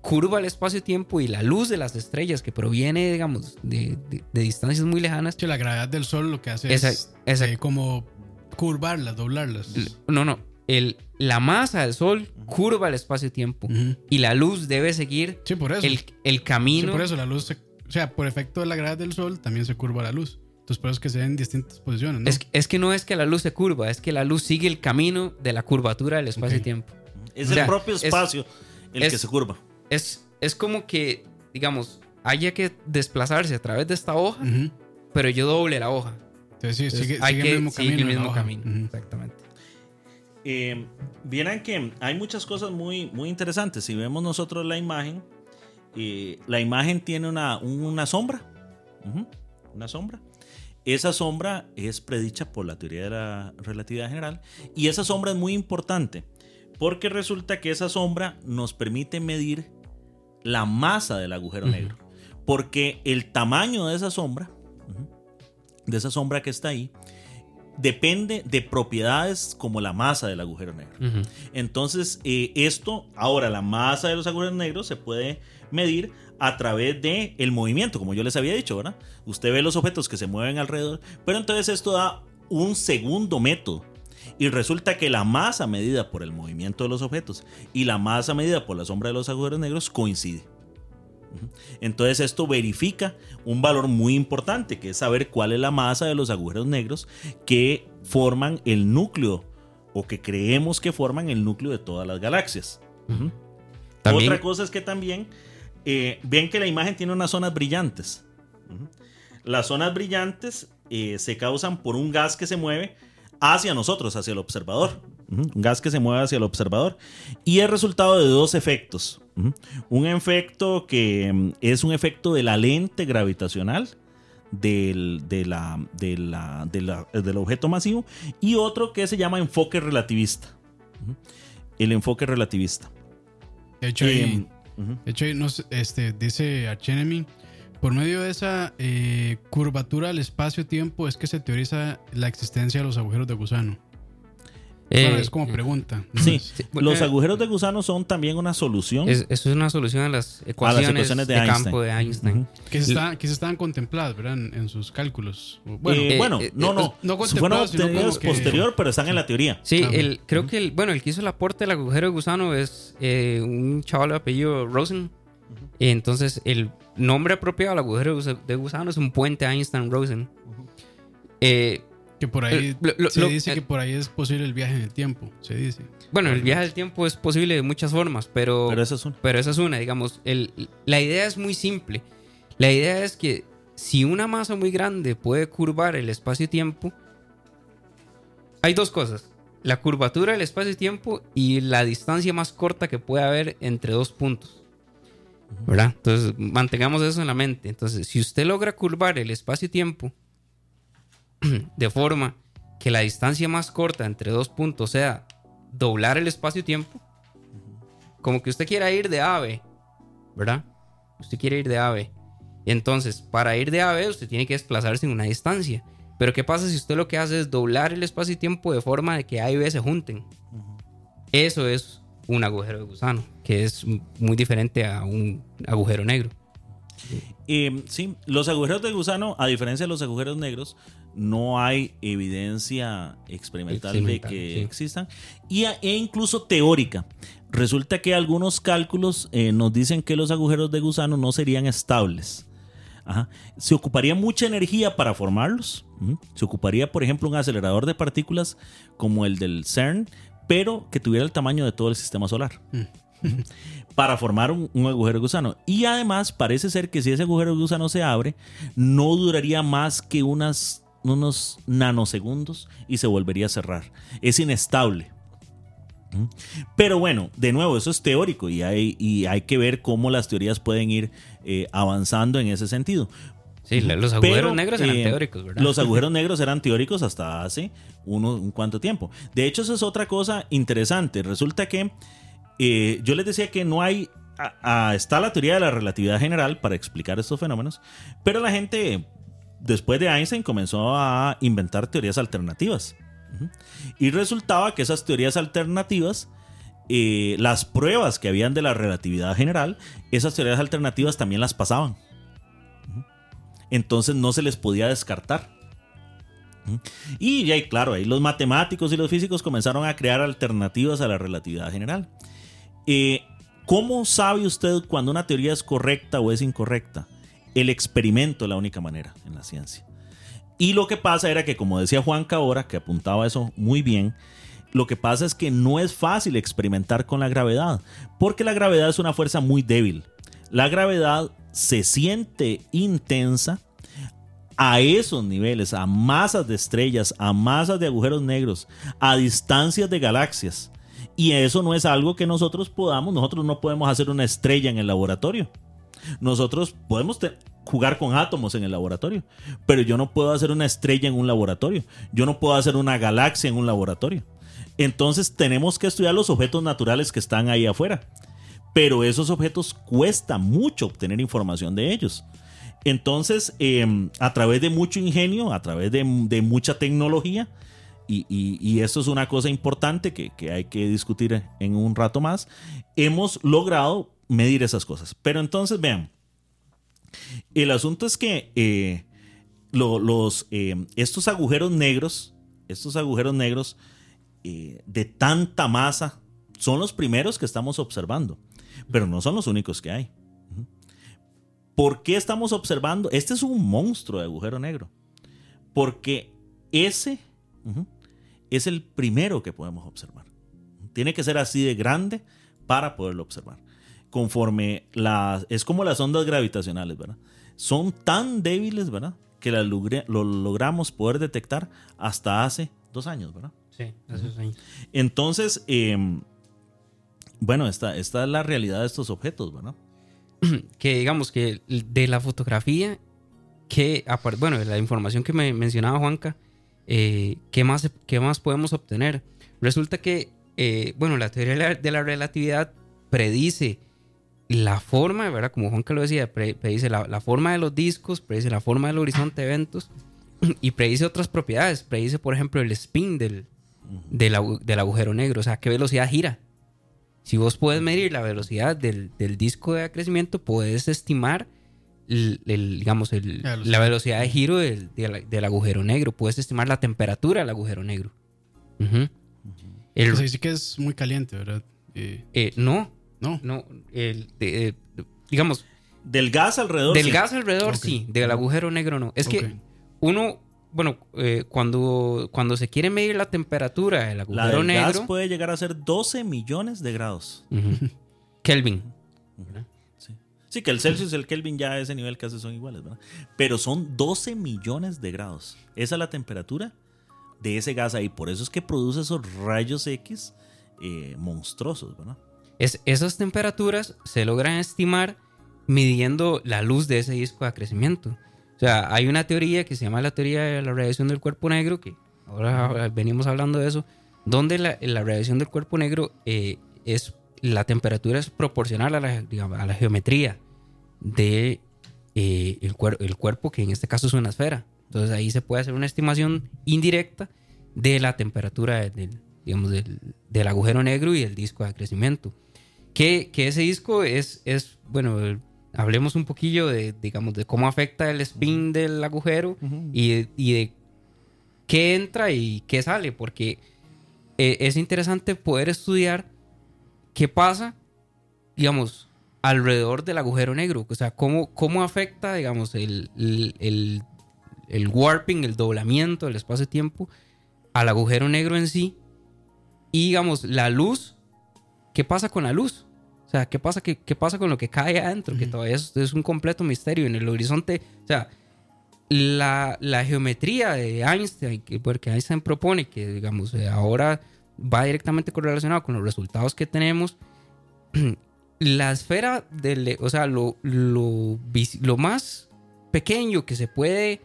curva el espacio-tiempo y la luz de las estrellas que proviene, digamos, de, de- de distancias muy lejanas. Sí, la gravedad del sol lo que hace Esa- es esa- eh, como curvarlas, doblarlas. No, no. El, la masa del Sol curva el espacio-tiempo y la luz debe seguir Sí, por eso. el, el Sí, camino. por eso la luz, se- o sea, por efecto de la gravedad del sol también se curva la luz. Entonces por eso es que se ven en distintas posiciones, ¿no? Es, es que no es que la luz se curva, es que la luz sigue el camino de la curvatura del espacio-tiempo. Es O sea, el propio es- espacio el es- que se curva. Es, es como que, digamos, haya que desplazarse a través de esta hoja, pero yo doble la hoja. Entonces sí, Entonces, sigue, hay sigue que el mismo camino. el en la mismo camino. Exactamente. Eh, vieran que hay muchas cosas muy, muy interesantes. Si vemos nosotros la imagen, eh, la imagen tiene una, una sombra. Una sombra. Esa sombra es predicha por la teoría de la relatividad general. Y esa sombra es muy importante porque resulta que esa sombra nos permite medir la masa del agujero negro. Porque el tamaño de esa sombra, de esa sombra que está ahí, depende de propiedades como la masa del agujero negro. Entonces, eh, esto, ahora la masa de los agujeros negros se puede medir a través de el movimiento, como yo les había dicho, ¿verdad? Usted ve los objetos que se mueven alrededor, pero entonces esto da un segundo método. Y resulta que la masa medida por el movimiento de los objetos y la masa medida por la sombra de los agujeros negros coincide. Entonces esto verifica un valor muy importante, que es saber cuál es la masa de los agujeros negros que forman el núcleo o que creemos que forman el núcleo de todas las galaxias. Otra cosa es que también eh, ven que la imagen tiene unas zonas brillantes. Las zonas brillantes eh, se causan por un gas que se mueve hacia nosotros, hacia el observador. Un gas que se mueve hacia el observador. Y es resultado de dos efectos. Un efecto que mm, es un efecto de la lente gravitacional del, de la- de la- de la- del objeto masivo y otro que se llama enfoque relativista. El enfoque relativista. De hecho, ahí- De hecho este, dice Archenemy, por medio de esa eh, curvatura del espacio-tiempo es que se teoriza la existencia de los agujeros de gusano. Eh, es como pregunta. ¿no? Sí, Es- los eh, agujeros de gusano son también una solución. es- eso es una solución a las ecuaciones, ecuaciones de de, Einstein. campo de Einstein. Que, se está- que se estaban contempladas, ¿verdad? En, en sus cálculos. Bueno, Eh, bueno, eh, no, eh, no, no fueron obtenidos que- posterior, pero están en la teoría. Sí, Ah, el, creo que el, bueno, el que hizo el aporte del agujero de gusano es eh, un chaval de apellido Rosen. Entonces, el nombre apropiado al agujero de gusano es un puente Einstein-Rosen. Eh, que por ahí eh, lo- lo- se lo- dice eh, que por ahí es posible el viaje en el tiempo, se dice. bueno, el viaje del tiempo es posible de muchas formas, pero, Pero eso es un. pero esa es una, digamos. El, la idea es muy simple. La idea es que si una masa muy grande puede curvar el espacio-tiempo, hay dos cosas. La curvatura del espacio-tiempo y la distancia más corta que puede haber entre dos puntos. ¿Verdad? Entonces, mantengamos eso en la mente. Entonces, si usted logra curvar el espacio-tiempo *clears throat* de forma que la distancia más corta entre dos puntos sea doblar el espacio-tiempo, como que usted quiera ir de ave, ¿verdad? Usted quiere ir de ave. Entonces, para ir de ave, usted tiene que desplazarse en una distancia. Pero, ¿qué pasa si usted lo que hace es doblar el espacio y tiempo de forma de que A y B se junten? Eso es un agujero de gusano, que es muy diferente a un agujero negro. Eh, sí, los agujeros de gusano, a diferencia de los agujeros negros, no hay evidencia experimental, de que sí. existan y, e incluso teórica. Resulta que algunos cálculos eh, nos dicen que los agujeros de gusano no serían estables. Ajá. Se ocuparía mucha energía para formarlos. Se ocuparía, por ejemplo, un acelerador de partículas como el del CERN, pero que tuviera el tamaño de todo el sistema solar para formar un, un agujero de gusano. Y además parece ser que si ese agujero de gusano se abre, no duraría más que unas unos nanosegundos y se volvería a cerrar. Es inestable. ¿Mm? Pero bueno, de nuevo, eso es teórico y hay, y hay que ver cómo las teorías pueden ir eh, avanzando en ese sentido. Sí, los agujeros negros eran eh, teóricos, ¿verdad? Los agujeros *laughs* negros eran teóricos hasta hace uno, un cuanto tiempo. De hecho, eso es otra cosa interesante. Resulta que eh, yo les decía que no hay. está la teoría de la relatividad general para explicar estos fenómenos, pero la gente, después de Einstein, comenzó a inventar teorías alternativas. Y resultaba que esas teorías alternativas, eh, las pruebas que habían de la relatividad general, esas teorías alternativas también las pasaban entonces no se les podía descartar. Y ya, claro, ahí los matemáticos y los físicos comenzaron a crear alternativas a la relatividad general. Eh, ¿Cómo sabe usted cuando una teoría es correcta o es incorrecta? El experimento la única manera en la ciencia. Y lo que pasa era que, como decía Juan Cabora, que apuntaba eso muy bien, lo que pasa es que no es fácil experimentar con la gravedad, porque la gravedad es una fuerza muy débil. La gravedad se siente intensa a esos niveles, a masas de estrellas, a masas de agujeros negros, a distancias de galaxias. Y eso no es algo que nosotros podamos, nosotros no podemos hacer una estrella en el laboratorio. Nosotros podemos jugar con átomos en el laboratorio, pero yo no puedo hacer una estrella en un laboratorio. Yo no puedo hacer una galaxia en un laboratorio. Entonces tenemos que estudiar los objetos naturales que están ahí afuera pero esos objetos cuesta mucho obtener información de ellos. Entonces, em, a través de mucho ingenio, a través de, mucha tecnología, y, esto es una cosa importante que, hay que discutir en un rato más, hemos logrado medir esas cosas. Pero entonces, vean, el asunto es que eh, los, em, estos agujeros negros, estos agujeros negros eh, de tanta masa, son los primeros que estamos observando pero no son los únicos que hay. ¿Por qué estamos observando? Este es un monstruo de agujero negro. Porque ese es el primero que podemos observar. Tiene que ser así de grande para poderlo observar. Conforme las... Es como las ondas gravitacionales, ¿verdad? Son tan débiles, ¿verdad? Que lo logramos poder detectar hasta hace dos años, ¿verdad? Sí, hace dos años. Entonces, em, bueno, esta, esta es la realidad de estos objetos, ¿verdad? *clears throat* Que digamos que de la fotografía, que, bueno, de la información que me mencionaba Juanca, eh, ¿qué, más, ¿qué más podemos obtener? Resulta que, eh, bueno, la teoría de la, relatividad predice la forma, ¿verdad? Como Juanca lo decía, predice la, forma de los discos, predice la forma del horizonte de eventos *clears throat* y predice otras propiedades. Predice, por ejemplo, el spin del, del, del agujero negro, o sea, qué velocidad gira. Si vos puedes medir la velocidad del, disco de crecimiento, puedes estimar el, digamos, la velocidad de giro del, agujero negro. Puedes estimar la temperatura del agujero negro. dice que es muy caliente, ¿verdad? Eh, eh, no. No. No. digamos. Del gas alrededor. Del gas alrededor, sí. Del agujero negro, no. Es que uno bueno, eh, cuando, cuando se quiere medir la temperatura del agujero la negro. gas puede llegar a ser 12 millones de grados. Kelvin. sí. que el Celsius y el Kelvin ya a ese nivel casi son iguales, ¿verdad? Pero son 12 millones de grados. Esa es la temperatura de ese gas ahí. Por eso es que produce esos rayos X eh, monstruosos, ¿verdad? Es, esas temperaturas se logran estimar midiendo la luz de ese disco de crecimiento. O sea, hay una teoría que se llama la teoría de la radiación del cuerpo negro, que ahora venimos hablando de eso, donde la, radiación del cuerpo negro eh, es la temperatura es proporcional a la, geometría de eh, el, cuerpo, que en este caso es una esfera. Entonces ahí se puede hacer una estimación indirecta de la temperatura del, digamos, del, agujero negro y el disco de crecimiento. Que, que ese disco es, es bueno, hablemos un poquillo de, digamos, de cómo afecta el spin del agujero y, de, qué entra y qué sale, porque eh, es interesante poder estudiar qué pasa, digamos, alrededor del agujero negro, o sea, cómo, cómo afecta, digamos, el, el, el warping, el doblamiento del espacio-tiempo al agujero negro en sí. Y, digamos, la luz, ¿qué pasa con la luz? O sea, ¿qué pasa, qué, qué pasa con lo que cae adentro? Que todavía es, un completo misterio en el horizonte. O sea, la, la geometría de Einstein, que, porque Einstein propone que, digamos, eh, ahora va directamente correlacionado con los resultados que tenemos, *clears throat* la esfera, del, o sea, lo, lo, lo más pequeño que se puede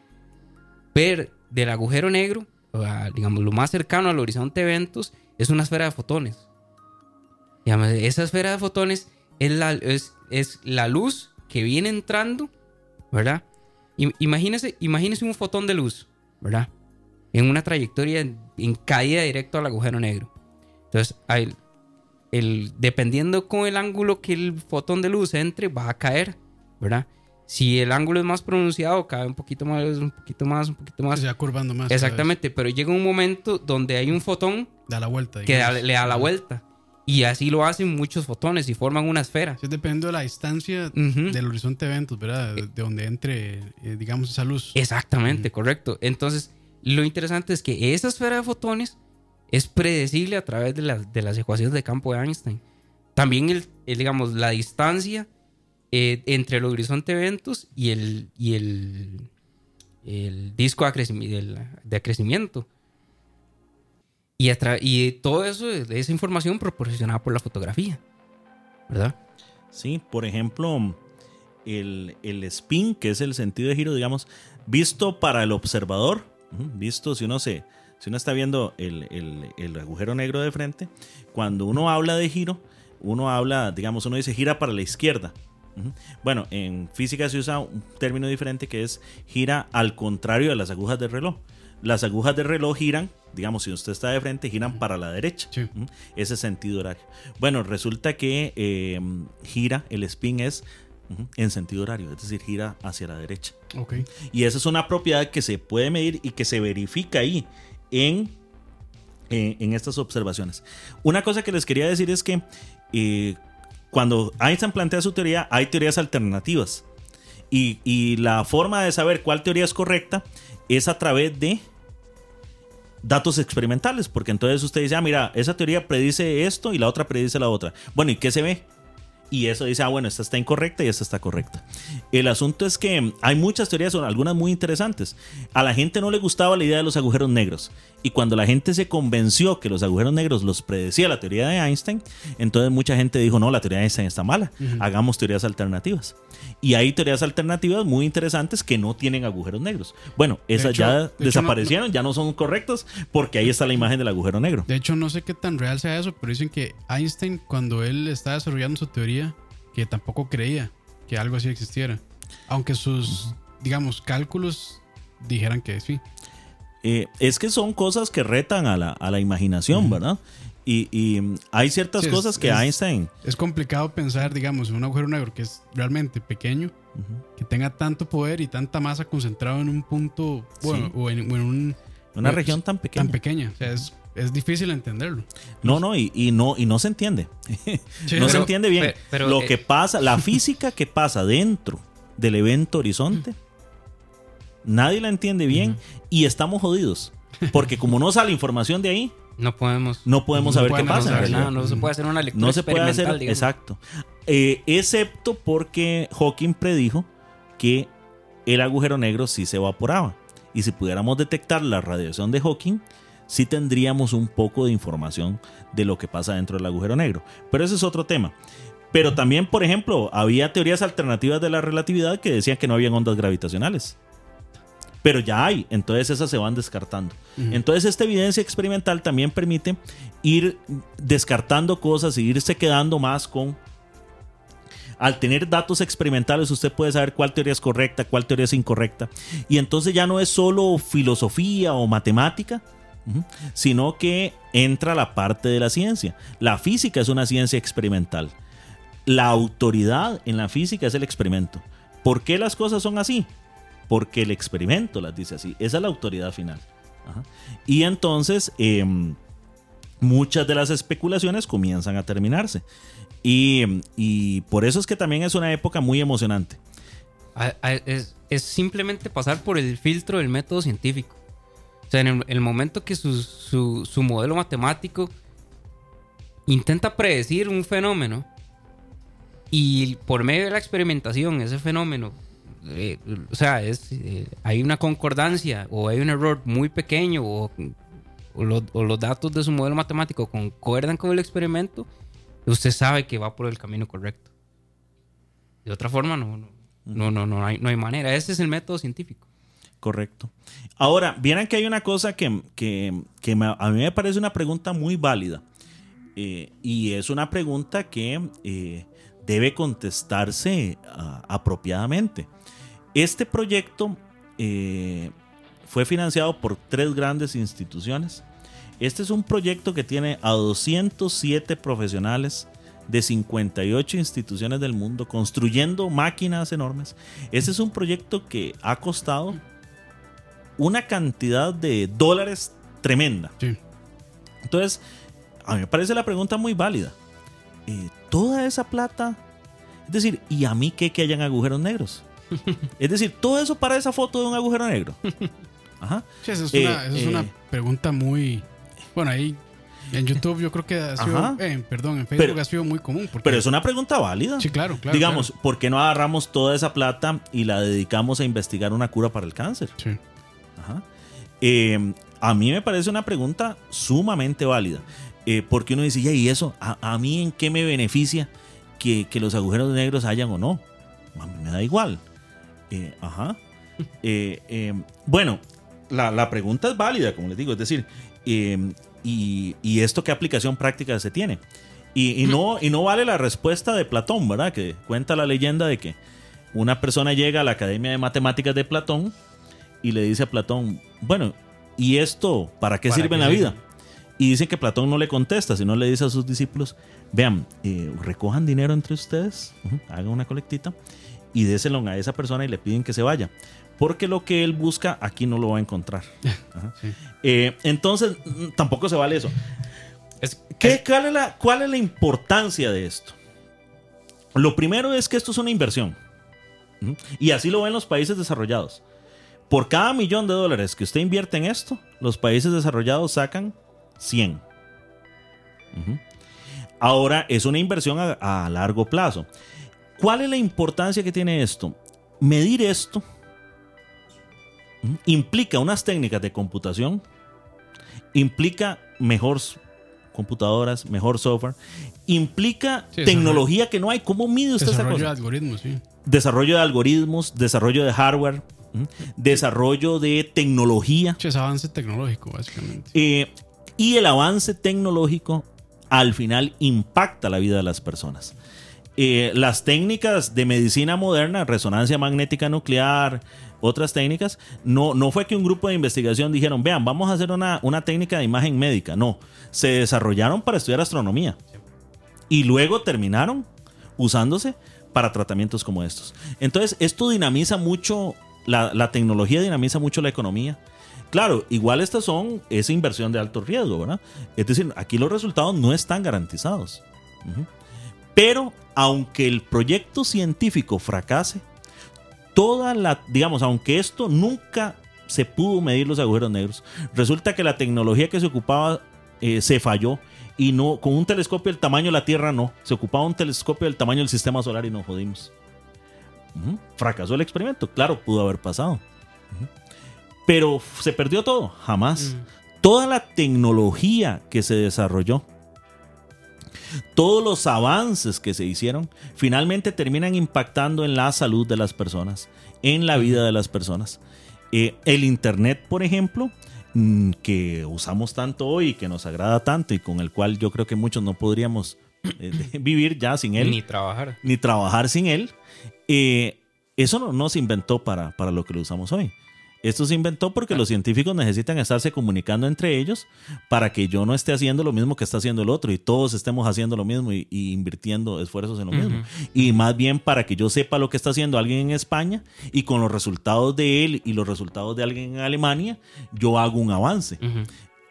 ver del agujero negro, o sea, digamos, lo más cercano al horizonte de eventos, es una esfera de fotones. Digamos, esa esfera de fotones es la, es, es la luz que viene entrando, ¿verdad? Imagínese, imagínese un fotón de luz, ¿verdad? En una trayectoria en, en caída directo al agujero negro. Entonces, el, dependiendo con el ángulo que el fotón de luz entre, va a caer, ¿verdad? Si el ángulo es más pronunciado, cae un poquito más, un poquito más, un poquito más. Se va curvando más. Exactamente, pero llega un momento donde hay un fotón Da la vuelta. que da- le da la vuelta. Y así lo hacen muchos fotones y forman una esfera. Sí, depende de la distancia del horizonte de eventos, ¿verdad? De, de donde entre, eh, digamos, esa luz. Exactamente, correcto. Entonces, lo interesante es que esa esfera de fotones es predecible a través de, las- de las ecuaciones de campo de Einstein. También, el, el, digamos, la distancia eh, entre el horizonte de eventos y el, y el, el disco de, acrecimi- del- de acrecimiento. Y, todo eso, esa información proporcionada por la fotografía. ¿Verdad? Sí, por ejemplo, el, el spin, que es el sentido de giro, digamos, visto para el observador, visto si uno se, si uno está viendo el, el- el agujero negro de frente, cuando uno habla de giro, uno habla, digamos, uno dice gira para la izquierda. Bueno, en física se usa un término diferente que es gira al contrario de las agujas del reloj. Las agujas del reloj giran, digamos, si usted está de frente, giran para la derecha. Sí. Ese sentido horario. Bueno, resulta que eh, gira, el spin es en sentido horario, es decir, gira hacia la derecha. Y esa es una propiedad que se puede medir y que se verifica ahí en, eh, en estas observaciones. Una cosa que les quería decir es que eh, cuando Einstein plantea su teoría, hay teorías alternativas. Y, y la forma de saber cuál teoría es correcta es a través de datos experimentales, porque entonces usted dice, ah, mira, esa teoría predice esto y la otra predice la otra. Bueno, ¿y qué se ve? Y eso dice, ah, bueno, esta está incorrecta y esta está correcta. El asunto es que hay muchas teorías, son algunas muy interesantes. A la gente no le gustaba la idea de los agujeros negros. Y cuando la gente se convenció que los agujeros negros los predecía la teoría de Einstein, entonces mucha gente dijo, no, la teoría de Einstein está mala, hagamos teorías alternativas. Y hay teorías alternativas muy interesantes que no tienen agujeros negros. Bueno, esas hecho- ya de hecho, no- desaparecieron, ya no son correctas, porque ahí está la imagen del agujero negro. De hecho, no sé qué tan real sea eso, pero dicen que Einstein, cuando él estaba desarrollando su teoría, que tampoco creía que algo así existiera. Aunque sus, digamos, cálculos dijeran que sí. Eh, es que son cosas que retan a la, a la imaginación, ¿verdad? Y, y, mm, hay ciertas Sí, es- cosas que es- Einstein... Es complicado pensar, digamos, en un agujero negro que es realmente pequeño, que tenga tanto poder y tanta masa concentrado en un punto, bueno, Sí. o, en, o en un, Una pues, región tan pequeña. tan pequeña. O sea, es, es difícil entenderlo. No, no, y, y no, y no se entiende. *laughs* Sí, no se pero- entiende bien. pero- pero, Lo eh, que pasa, la *laughs* física que pasa dentro del evento horizonte, nadie la entiende bien y estamos jodidos. Porque como no sale información de ahí, No podemos. no podemos No saber qué pasa. nada, no se puede hacer una lectura No se puede hacer, digamos. exacto. Eh, excepto porque Hawking predijo que el agujero negro sí se evaporaba. Y si pudiéramos detectar la radiación de Hawking, sí tendríamos un poco de información de lo que pasa dentro del agujero negro. Pero ese es otro tema. Pero también, por ejemplo, había teorías alternativas de la relatividad que decían que no habían ondas gravitacionales. Pero ya hay, entonces esas se van descartando. Entonces esta evidencia experimental también permite ir descartando cosas e irse quedando más con... Al tener datos experimentales usted puede saber cuál teoría es correcta, cuál teoría es incorrecta. Y entonces ya no es solo filosofía o matemática, sino que entra la parte de la ciencia. La física es una ciencia experimental. La autoridad en la física es el experimento. ¿Por qué las cosas son así? Porque el experimento las dice así. Esa es la autoridad final. Y entonces em, muchas de las especulaciones comienzan a terminarse. Y, por eso es que también es una época muy emocionante. Es, simplemente pasar por el filtro del método científico. O sea, en el, el momento que su- su modelo matemático intenta predecir un fenómeno y por medio de la experimentación ese fenómeno eh, o sea, es, eh, hay una concordancia o hay un error muy pequeño o, o lo- o los datos de su modelo matemático concuerdan con el experimento, usted sabe que va por el camino correcto. De otra forma, no, no, no, no, no hay, no hay manera. Ese es el método científico. Correcto. Ahora, vieran que hay una cosa que, que- que me- a mí me parece una pregunta muy válida. Eh, y es una pregunta que eh, debe contestarse ah, apropiadamente. Este proyecto eh, fue financiado por tres grandes instituciones. Este es un proyecto que tiene a 207 profesionales de 58 instituciones del mundo construyendo máquinas enormes. Este es un proyecto que ha costado una cantidad de dólares tremenda. Sí. Entonces, a mí me parece la pregunta muy válida. Eh, toda esa plata, es decir, ¿y a mí qué que hayan agujeros negros? *laughs* es decir, todo eso para esa foto de un agujero negro. *laughs* Ajá. Sí, esa es, Eh, una, esa es eh. una pregunta muy. Bueno, ahí en YouTube yo creo que ha sido. Ajá. eh, perdón, en Facebook Pero- ha sido muy común. Porque, Pero es una pregunta válida. Sí, claro, claro. Digamos, ¿por qué no agarramos toda esa plata y la dedicamos a investigar una cura para el cáncer? Sí. Ajá. Eh, a mí me parece una pregunta sumamente válida. Eh, porque uno dice, "Ya, ¿y eso? ¿A, a mí en qué me beneficia que, que los agujeros negros hayan o no? A mí me da igual. Eh, ajá. Eh, eh, bueno, la, la pregunta es válida, como les digo. Es decir, eh, y, y esto qué aplicación práctica se tiene? Y, y no, y no vale la respuesta de Platón, ¿verdad? Que cuenta la leyenda de que una persona llega a la Academia de Matemáticas de Platón y le dice a Platón, bueno, ¿y esto para qué ¿Para sirve en la vida? Y dice que Platón no le contesta, sino le dice a sus discípulos, vean, eh, recojan dinero entre ustedes, hagan una colectita y déselo a esa persona y le piden que se vaya. Porque lo que él busca aquí no lo va a encontrar. *laughs* Ajá. Sí. Eh, entonces, mm, tampoco se vale eso. Es, ¿Qué- es- cuál, es la, ¿Cuál es la importancia de esto? Lo primero es que esto es una inversión. Y así lo ven los países desarrollados. Por cada millón de dólares que usted invierte en esto, los países desarrollados sacan 100. Ujú. Ahora es una inversión a, a largo plazo. ¿Cuál es la importancia que tiene esto? Medir esto implica unas técnicas de computación, implica mejor computadoras, mejor software, implica Sí, tecnología que no hay. ¿Cómo mide usted esa Desarrollo de cosa? algoritmos, sí. Desarrollo de algoritmos, desarrollo de hardware, desarrollo de tecnología Sí, es avance tecnológico, básicamente. eh, y el avance tecnológico al final impacta la vida de las personas. Eh, las técnicas de medicina moderna, resonancia magnética nuclear, otras técnicas, no, no fue que un grupo de investigación dijeron, vean, vamos a hacer una, una técnica de imagen médica. No, se desarrollaron para estudiar astronomía. Y luego terminaron usándose para tratamientos como estos. Entonces, esto dinamiza mucho, la, la tecnología dinamiza mucho la economía. Claro, igual estas son esa inversión de alto riesgo, ¿verdad? Es decir, aquí los resultados no están garantizados. Ujú. Pero aunque el proyecto científico fracase, toda la, digamos, aunque esto nunca se pudo medir los agujeros negros, resulta que la tecnología que se ocupaba eh, se falló y no, con un telescopio del tamaño de la Tierra no, se ocupaba un telescopio del tamaño del sistema solar y nos jodimos. Fracasó el experimento, claro, pudo haber pasado. Pero se perdió todo, jamás. Toda la tecnología que se desarrolló, todos los avances que se hicieron, finalmente terminan impactando en la salud de las personas, en la vida de las personas. Eh, el Internet, por ejemplo, mm, que usamos tanto hoy y que nos agrada tanto y con el cual yo creo que muchos no podríamos eh, *laughs* vivir ya sin él ni trabajar. ni trabajar sin él, eh, eso no, no se inventó para, para lo que lo usamos hoy. Esto se inventó porque los científicos necesitan estarse comunicando entre ellos para que yo no esté haciendo lo mismo que está haciendo el otro y todos estemos haciendo lo mismo y, y invirtiendo esfuerzos en lo mismo. Y más bien para que yo sepa lo que está haciendo alguien en España y con los resultados de él y los resultados de alguien en Alemania, yo hago un avance.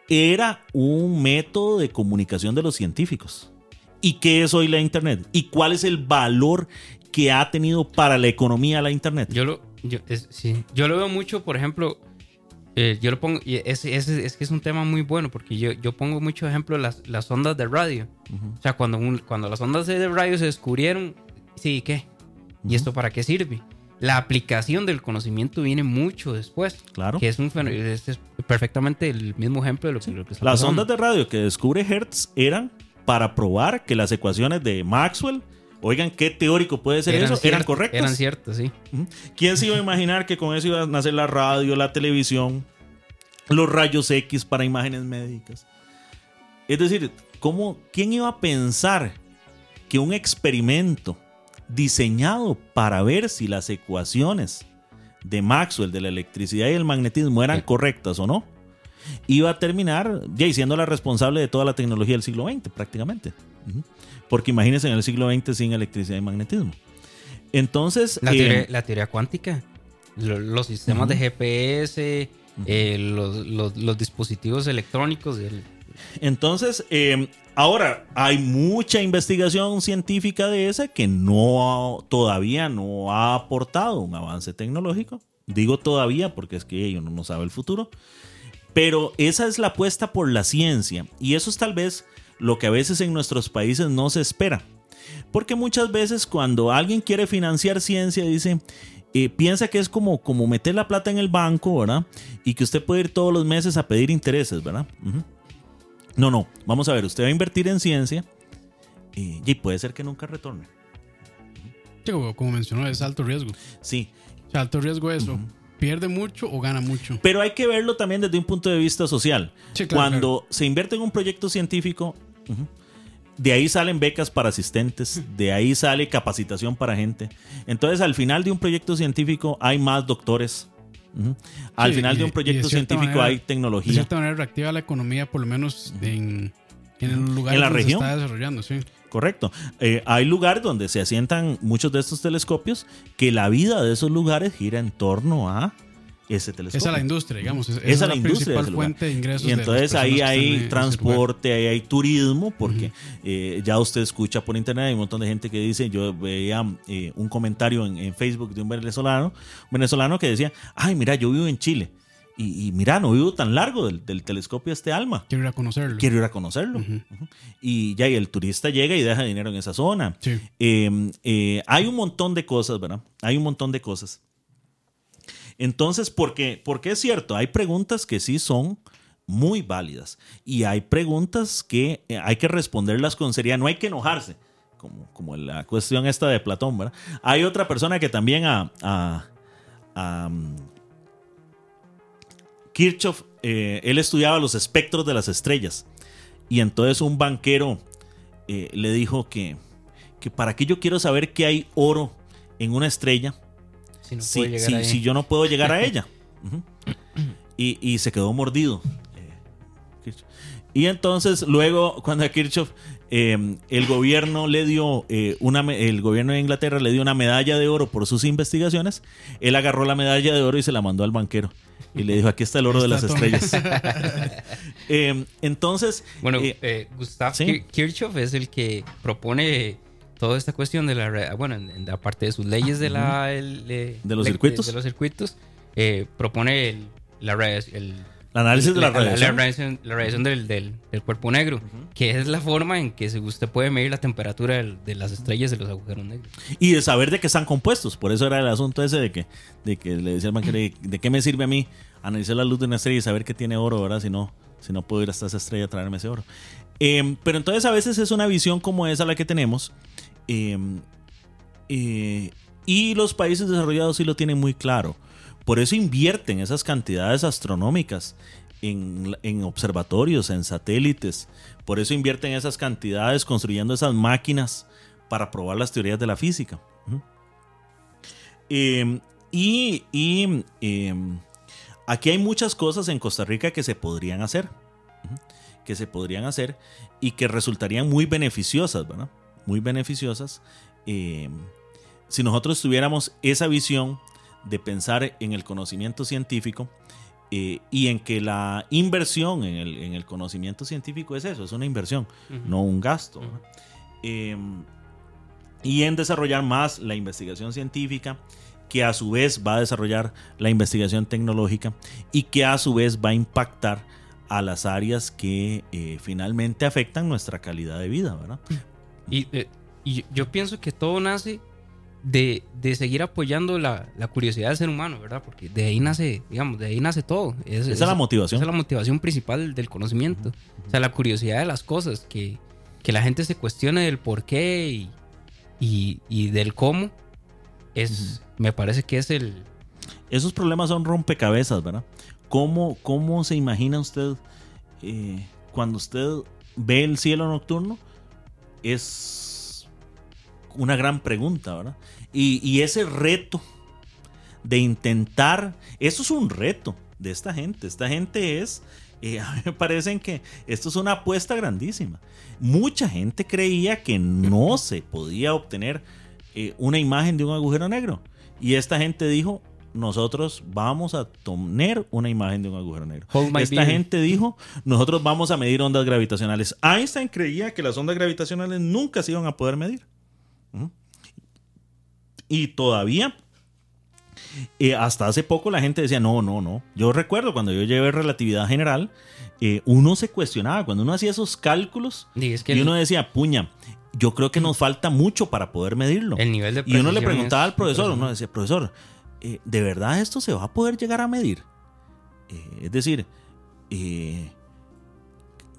Era un método de comunicación de los científicos. ¿Y qué es hoy la Internet? ¿Y cuál es el valor que ha tenido para la economía la Internet? Yo lo, yo, es, sí, yo lo veo mucho, por ejemplo, eh, yo lo pongo, y es, es, es que es un tema muy bueno porque yo, yo pongo mucho ejemplo las, las ondas de radio. O sea, cuando, un- cuando las ondas de radio se descubrieron, sí, ¿qué? ¿Y esto para qué sirve? la aplicación del conocimiento viene mucho después. Claro. Que es, un, es- es perfectamente el mismo ejemplo de lo que, lo que Las pasando. ondas de radio que descubre Hertz eran para probar que las ecuaciones de Maxwell, oigan, qué teórico puede ser eso, eran correctas. Eran ciertas, sí. ¿Quién se iba a imaginar que con eso iba a nacer la radio, la televisión, los rayos X para imágenes médicas? Es decir, ¿cómo, ¿quién iba a pensar que un experimento diseñado para ver si las ecuaciones de Maxwell, de la electricidad y el magnetismo eran Sí. correctas o no, iba a terminar ya siendo la responsable de toda la tecnología del siglo XX prácticamente? Ujú. Porque imagínense en el siglo XX sin electricidad y magnetismo. Entonces, La, eh, teoría, la teoría cuántica, lo- los sistemas de. GPS, eh, los, los- los dispositivos electrónicos, el- Entonces, eh, ahora hay mucha investigación científica de esa que no todavía no ha aportado un avance tecnológico. Digo todavía porque es que uno no sabe el futuro. Pero esa es la apuesta por la ciencia y eso es tal vez lo que a veces en nuestros países no se espera. Porque muchas veces cuando alguien quiere financiar ciencia dice, eh, piensa que es como, como meter la plata en el banco, ¿verdad? Y que usted puede ir todos los meses a pedir intereses, ¿verdad? No, no, vamos a ver, usted va a invertir en ciencia eh, y puede ser que nunca retorne. Sí, como, mencionó, es alto riesgo. Sí, O sea, alto riesgo eso. ¿Pierde mucho o gana mucho? pero hay que verlo también desde un punto de vista social. Sí, claro, Cuando se invierte en un proyecto científico, de ahí salen becas para asistentes, de ahí sale capacitación para gente. Entonces, al final de un proyecto científico hay más doctores. Al Sí, final y- de un de proyecto científico manera- hay De tecnología. cierta manera reactiva la economía, por lo menos en, en el lugar En la donde región. se está desarrollando, sí. Correcto. Eh, hay lugares donde se asientan muchos de estos telescopios que la vida de esos lugares gira en torno a ese telescopio. Esa es la industria, digamos. Esa, Esa es la industria principal fuente de ingresos. Y de entonces ahí hay transporte, ahí hay turismo, porque eh, ya usted escucha por internet, hay un montón de gente que dice, yo veía eh, un comentario en, en Facebook de un venezolano, un venezolano que decía, ay, mira, yo vivo en Chile. Y, y mira, no vivo tan largo del, del telescopio este alma. Quiero ir a conocerlo. Quiero ir a conocerlo. Y ya, y el turista llega y deja dinero en esa zona. Sí. Eh, eh, hay un montón de cosas, ¿verdad? Hay un montón de cosas. Entonces, porque, porque es cierto, hay preguntas que sí son muy válidas y hay preguntas que eh, hay que responderlas con seriedad, no hay que enojarse, como, como la cuestión esta de Platón, ¿verdad? Hay otra persona que también a, a- a, um, Kirchhoff, eh, él estudiaba los espectros de las estrellas y entonces un banquero eh, le dijo que, que para qué yo quiero saber que hay oro en una estrella si no si, si- si yo no puedo llegar a *laughs* ella. Y, y se quedó mordido. eh. Y entonces luego cuando a Kirchhoff eh, el gobierno le dio eh, una el gobierno de Inglaterra le dio una medalla de oro por sus investigaciones, él agarró la medalla de oro y se la mandó al banquero y le dijo aquí está el oro de las estrellas. Eh, *laughs* entonces Bueno, eh, eh, Gustav sí. Kirchhoff es el que propone toda esta cuestión de la re- bueno, en, en la parte de sus leyes de la el, eh, De los circuitos. de, los circuitos, eh, propone el, la el el análisis de la radiación. radiación, la radiación del, del- del cuerpo negro, que es la forma en que usted puede medir la temperatura de las estrellas de los agujeros negros. y de saber de qué están compuestos. Por eso era el asunto ese de que, de que le decía al banquero, ¿de de qué me sirve a mí analizar la luz de una estrella y saber que tiene oro, ¿verdad? Si no, si no puedo ir hasta esa estrella a traerme ese oro. Eh, pero entonces a veces es una visión como esa la que tenemos. eh, eh, y los países desarrollados sí lo tienen muy claro. Por eso invierten esas cantidades astronómicas en, en observatorios, en satélites. Por eso invierten esas cantidades construyendo esas máquinas para probar las teorías de la física. Eh, y y, eh, aquí hay muchas cosas en Costa Rica que se podrían hacer. Que se podrían hacer y que resultarían muy beneficiosas, ¿verdad? Muy beneficiosas. eh, si nosotros tuviéramos esa visión de pensar en el conocimiento científico eh, y en que la inversión en el, en el conocimiento científico es eso, es una inversión, no un gasto. Eh, y en desarrollar más la investigación científica, que a su vez va a desarrollar la investigación tecnológica y que a su vez va a impactar a las áreas que eh, finalmente afectan nuestra calidad de vida, ¿verdad? Y, eh, y yo pienso que todo nace de, de seguir apoyando la, la curiosidad del ser humano, ¿verdad? Porque de ahí nace, digamos, de ahí nace todo. Esa es la motivación. Esa es la motivación principal del conocimiento. O sea, la curiosidad de las cosas, que, que la gente se cuestione del por qué y, y, y del cómo, es, me parece que es el... Esos problemas son rompecabezas, ¿verdad? ¿Cómo, cómo se imagina usted eh, cuando usted ve el cielo nocturno? Es una gran pregunta, ¿verdad? Y, y ese reto de intentar, eso es un reto de esta gente. Esta gente es, eh, *laughs* a mí me parece que esto es una apuesta grandísima. Mucha gente creía que no *laughs* se podía obtener eh, una imagen de un agujero negro. Y esta gente dijo, nosotros vamos a tener una imagen de un agujero negro. Esta beer. gente dijo, nosotros vamos a medir ondas gravitacionales. Einstein creía que las ondas gravitacionales nunca se iban a poder medir. Y todavía, eh, hasta hace poco la gente decía, no, no, no. Yo recuerdo cuando yo llevé relatividad general, eh, uno se cuestionaba, cuando uno hacía esos cálculos, Y es que y el- uno decía, puña, yo creo que nos falta mucho para poder medirlo. El nivel de y uno le preguntaba al profesor, uno decía, profesor, eh, ¿de verdad esto se va a poder llegar a medir? Eh, es decir, eh,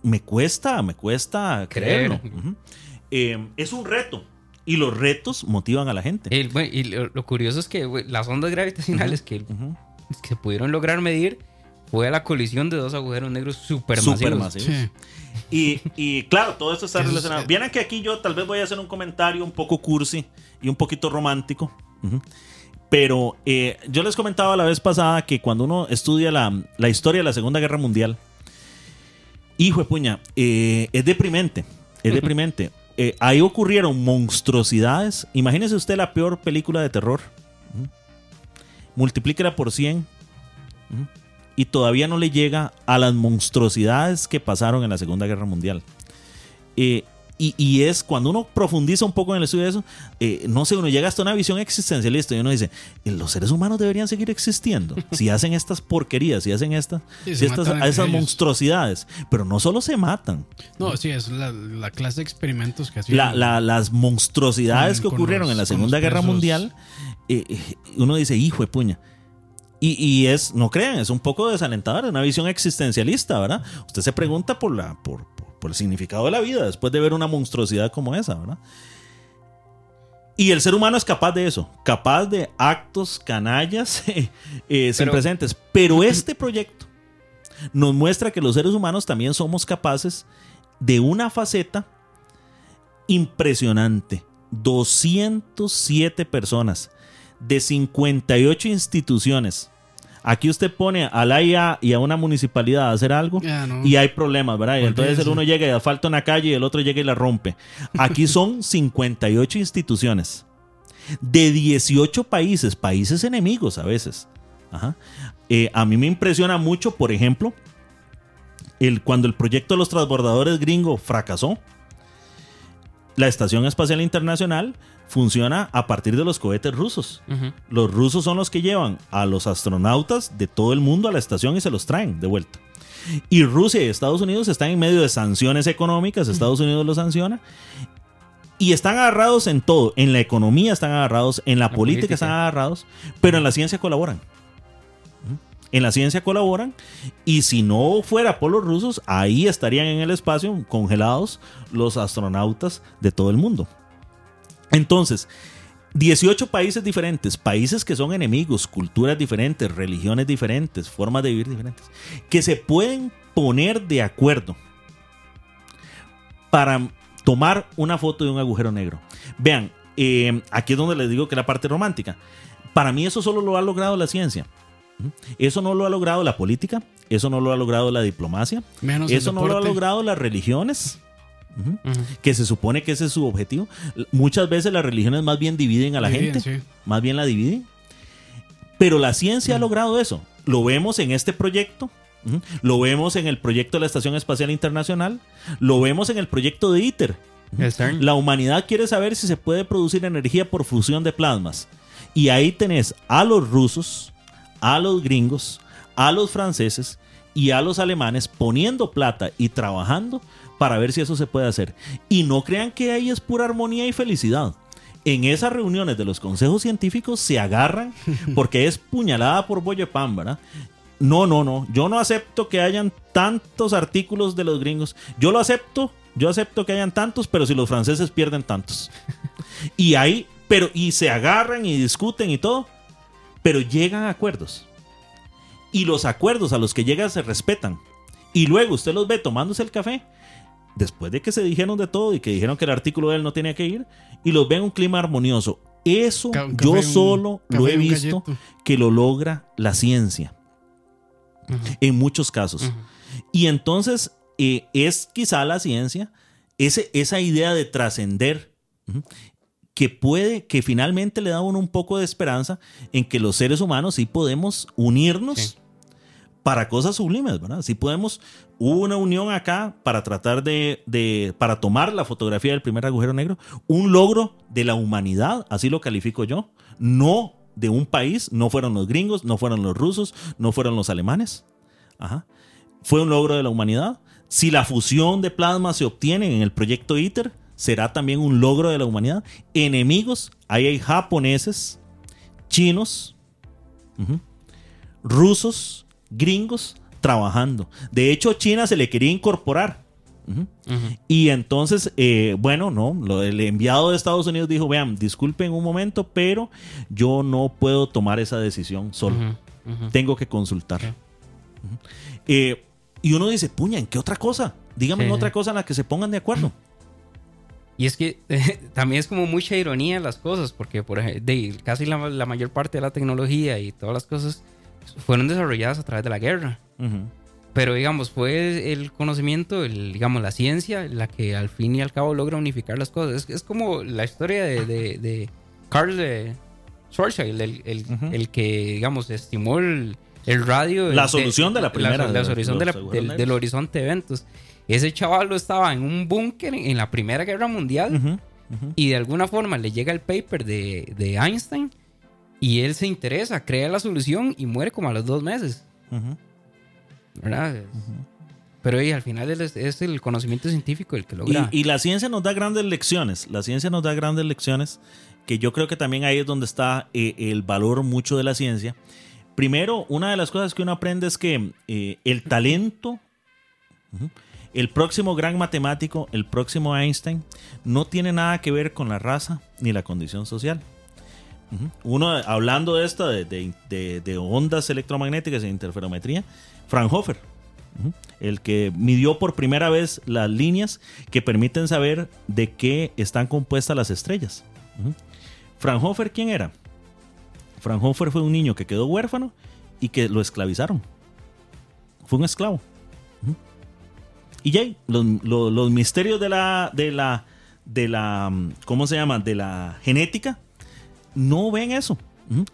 me cuesta, me cuesta Creer. creerlo. Es un reto. Y los retos motivan a la gente. El- bueno, y lo, lo curioso es que las ondas gravitacionales que, se pudieron lograr medir fue la colisión de dos agujeros negros supermasivos. Supermasivos. Sí. Y, y claro, todo esto está relacionado. Vieran que aquí yo tal vez voy a hacer un comentario un poco cursi y un poquito romántico. Pero eh, yo les comentaba la vez pasada que cuando uno estudia la, la historia de la Segunda Guerra Mundial, hijo de puña, eh, es deprimente. Es deprimente. Eh, ahí ocurrieron monstruosidades. Imagínese usted la peor película de terror. Ujú. Multiplíquela por 100 Ujú. y todavía no le llega a las monstruosidades que pasaron en la Segunda Guerra Mundial. Eh, y, y es cuando uno profundiza un poco en el estudio de eso, eh, no sé, uno llega hasta una visión existencialista y uno dice, "Eh, los seres humanos deberían seguir existiendo. *laughs* Si hacen estas porquerías, si hacen estas, Sí, si estas esas ellos. monstruosidades, pero no solo se matan, No, sí, es la, la clase de experimentos que hacían. la- la- las monstruosidades Con- que ocurrieron los- en la Segunda Guerra. Mundial, eh, eh, uno dice, hijo de puña. Y, y es, no crean, es un poco desalentador, es una visión existencialista, ¿verdad? Usted se pregunta por, la, por, por- por el significado de la vida después de ver una monstruosidad como esa, ¿verdad? Y el ser humano es capaz de eso, capaz de actos canallas *laughs* eh, eh, sin Pero- presentes. Pero este proyecto nos muestra que los seres humanos también somos capaces de una faceta impresionante. 207 personas de 58 instituciones. Aquí usted pone a la IA y a una municipalidad a hacer algo no. y hay problemas, ¿verdad? Y entonces el uno llega y asfalta una calle y el otro llega y la rompe. Aquí *laughs* son 58 instituciones de 18 países, países enemigos a veces. Ajá. Eh, a mí me impresiona mucho, por ejemplo, el, cuando el proyecto de los transbordadores gringo fracasó. La Estación Espacial Internacional funciona a partir de los cohetes rusos. Los rusos son los que llevan a los astronautas de todo el mundo a la estación y se los traen de vuelta. Y Rusia y Estados Unidos están en medio de sanciones económicas, Estados Unidos los sanciona. Y están agarrados en todo. En la economía están agarrados, en la, La política, política. están agarrados, pero en la ciencia colaboran. En la ciencia colaboran y si no fuera por los rusos, ahí estarían en el espacio congelados los astronautas de todo el mundo. Entonces, 18 países diferentes, países que son enemigos, culturas diferentes, religiones diferentes, formas de vivir diferentes, que se pueden poner de acuerdo para tomar una foto de un agujero negro. Vean, eh, aquí es donde les digo que la parte romántica. Para mí eso solo lo ha logrado la ciencia. Eso no lo ha logrado la política, eso no lo ha logrado la diplomacia, Menos eso no lo ha logrado las religiones. Que se supone que ese es su objetivo. Muchas veces las religiones más bien dividen a la Dividen, gente, sí. más bien la dividen. Pero la ciencia ha logrado eso. Lo vemos en este proyecto, lo vemos en el proyecto de la Estación Espacial Internacional, lo vemos en el proyecto de ITER. La humanidad quiere saber si se puede producir energía por fusión de plasmas. Y ahí tenés a los rusos, a los gringos, a los franceses y a los alemanes poniendo plata y trabajando para ver si eso se puede hacer. Y no crean que ahí es pura armonía y felicidad. en esas reuniones de los consejos científicos se agarran *laughs* porque es puñalada por bollo pan, ¿verdad? No, no, no. Yo no acepto que hayan tantos artículos de los gringos. Yo lo acepto, yo acepto que hayan tantos, pero si los franceses pierden tantos. *laughs* Y ahí, pero, y se agarran y discuten y todo, pero llegan a acuerdos. Y los acuerdos a los que llegan se respetan. Y luego usted los ve tomándose el café, después de que se dijeron de todo y que dijeron que el artículo de él no tenía que ir, y los ve en un clima armonioso. Eso yo un- solo lo he visto galleto. que lo logra la ciencia en muchos casos. Y entonces eh, es quizá la ciencia ese, esa idea de trascender que puede, que finalmente le da a uno un poco de esperanza en que los seres humanos sí podemos unirnos Sí. para cosas sublimes, ¿verdad? Sí podemos, hubo una unión acá para tratar de, de- para tomar la fotografía del primer agujero negro, un logro de la humanidad, así lo califico yo, no de un país, no fueron los gringos, no fueron los rusos, no fueron los alemanes. Ajá. Fue un logro de la humanidad. Si la fusión de plasma se obtiene en el proyecto ITER, será también un logro de la humanidad. Enemigos, ahí hay japoneses, chinos, rusos, gringos trabajando. De hecho, China se le quería incorporar. Y entonces, eh, bueno, no, lo- el enviado de Estados Unidos dijo, vean, disculpen un momento, pero yo no puedo tomar esa decisión solo. Tengo que consultar. Eh, y uno dice, puña, ¿en qué otra cosa? En sí. otra cosa en la que se pongan de acuerdo. *clears throat* Y es que *laughs* también es como mucha ironía las cosas, porque por ejemplo, de, casi la, la mayor parte de la tecnología y todas las cosas fueron desarrolladas a través de la guerra. Ujú. Pero digamos, fue el conocimiento, el, digamos, la ciencia, la que al fin y al cabo logra unificar las cosas. Es, es como la historia de, de, de Carl eh, Schwarzschild, el, el, Ujú. el que, digamos, estimó el, el radio. La solución de la primera La, de solución de la- del, del horizonte de eventos. Ese chaval estaba en un búnker en, la Primera Guerra Mundial Ujú. Ujú. y de alguna forma le llega el paper de, de Einstein y él se interesa, crea la solución y muere como a los dos meses. Ujú. ¿verdad? Pero y al final es, es el conocimiento científico el que logra. Y, y la ciencia nos da grandes lecciones. La ciencia nos da grandes lecciones que yo creo que también ahí es donde está eh, el valor mucho de la ciencia. Primero, una de las cosas que uno aprende es que eh, el talento, ujú, el próximo gran matemático, el próximo Einstein, no tiene nada que ver con la raza ni la condición social. Uno, hablando de esta, de, de- ondas electromagnéticas e interferometría, Fraunhofer, el que midió por primera vez las líneas que permiten saber de qué están compuestas las estrellas. Fraunhofer, ¿quién era? Fraunhofer fue un niño que quedó huérfano y que lo esclavizaron. Fue un esclavo. Y ya, los, misterios de la, de la, de la, mm, ¿cómo se llama? De la genética, no ven eso.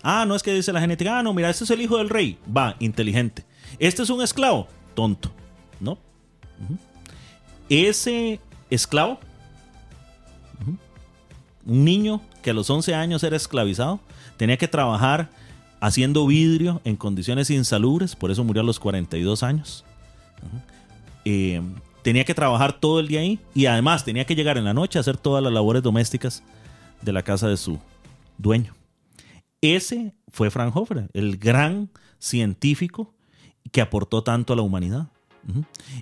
Ah, no es que dice la genética, ah, no, mira, este es el hijo del rey, va, inteligente. Este es un esclavo, tonto, ¿no? Ese esclavo, un niño que a los 11 años era esclavizado, tenía que trabajar haciendo vidrio en condiciones insalubres, por eso murió a los 42 años. Eh, tenía que trabajar todo el día ahí y además tenía que llegar en la noche a hacer todas las labores domésticas de la casa de su dueño. Ese fue Fraunhofer, el gran científico que aportó tanto a la humanidad.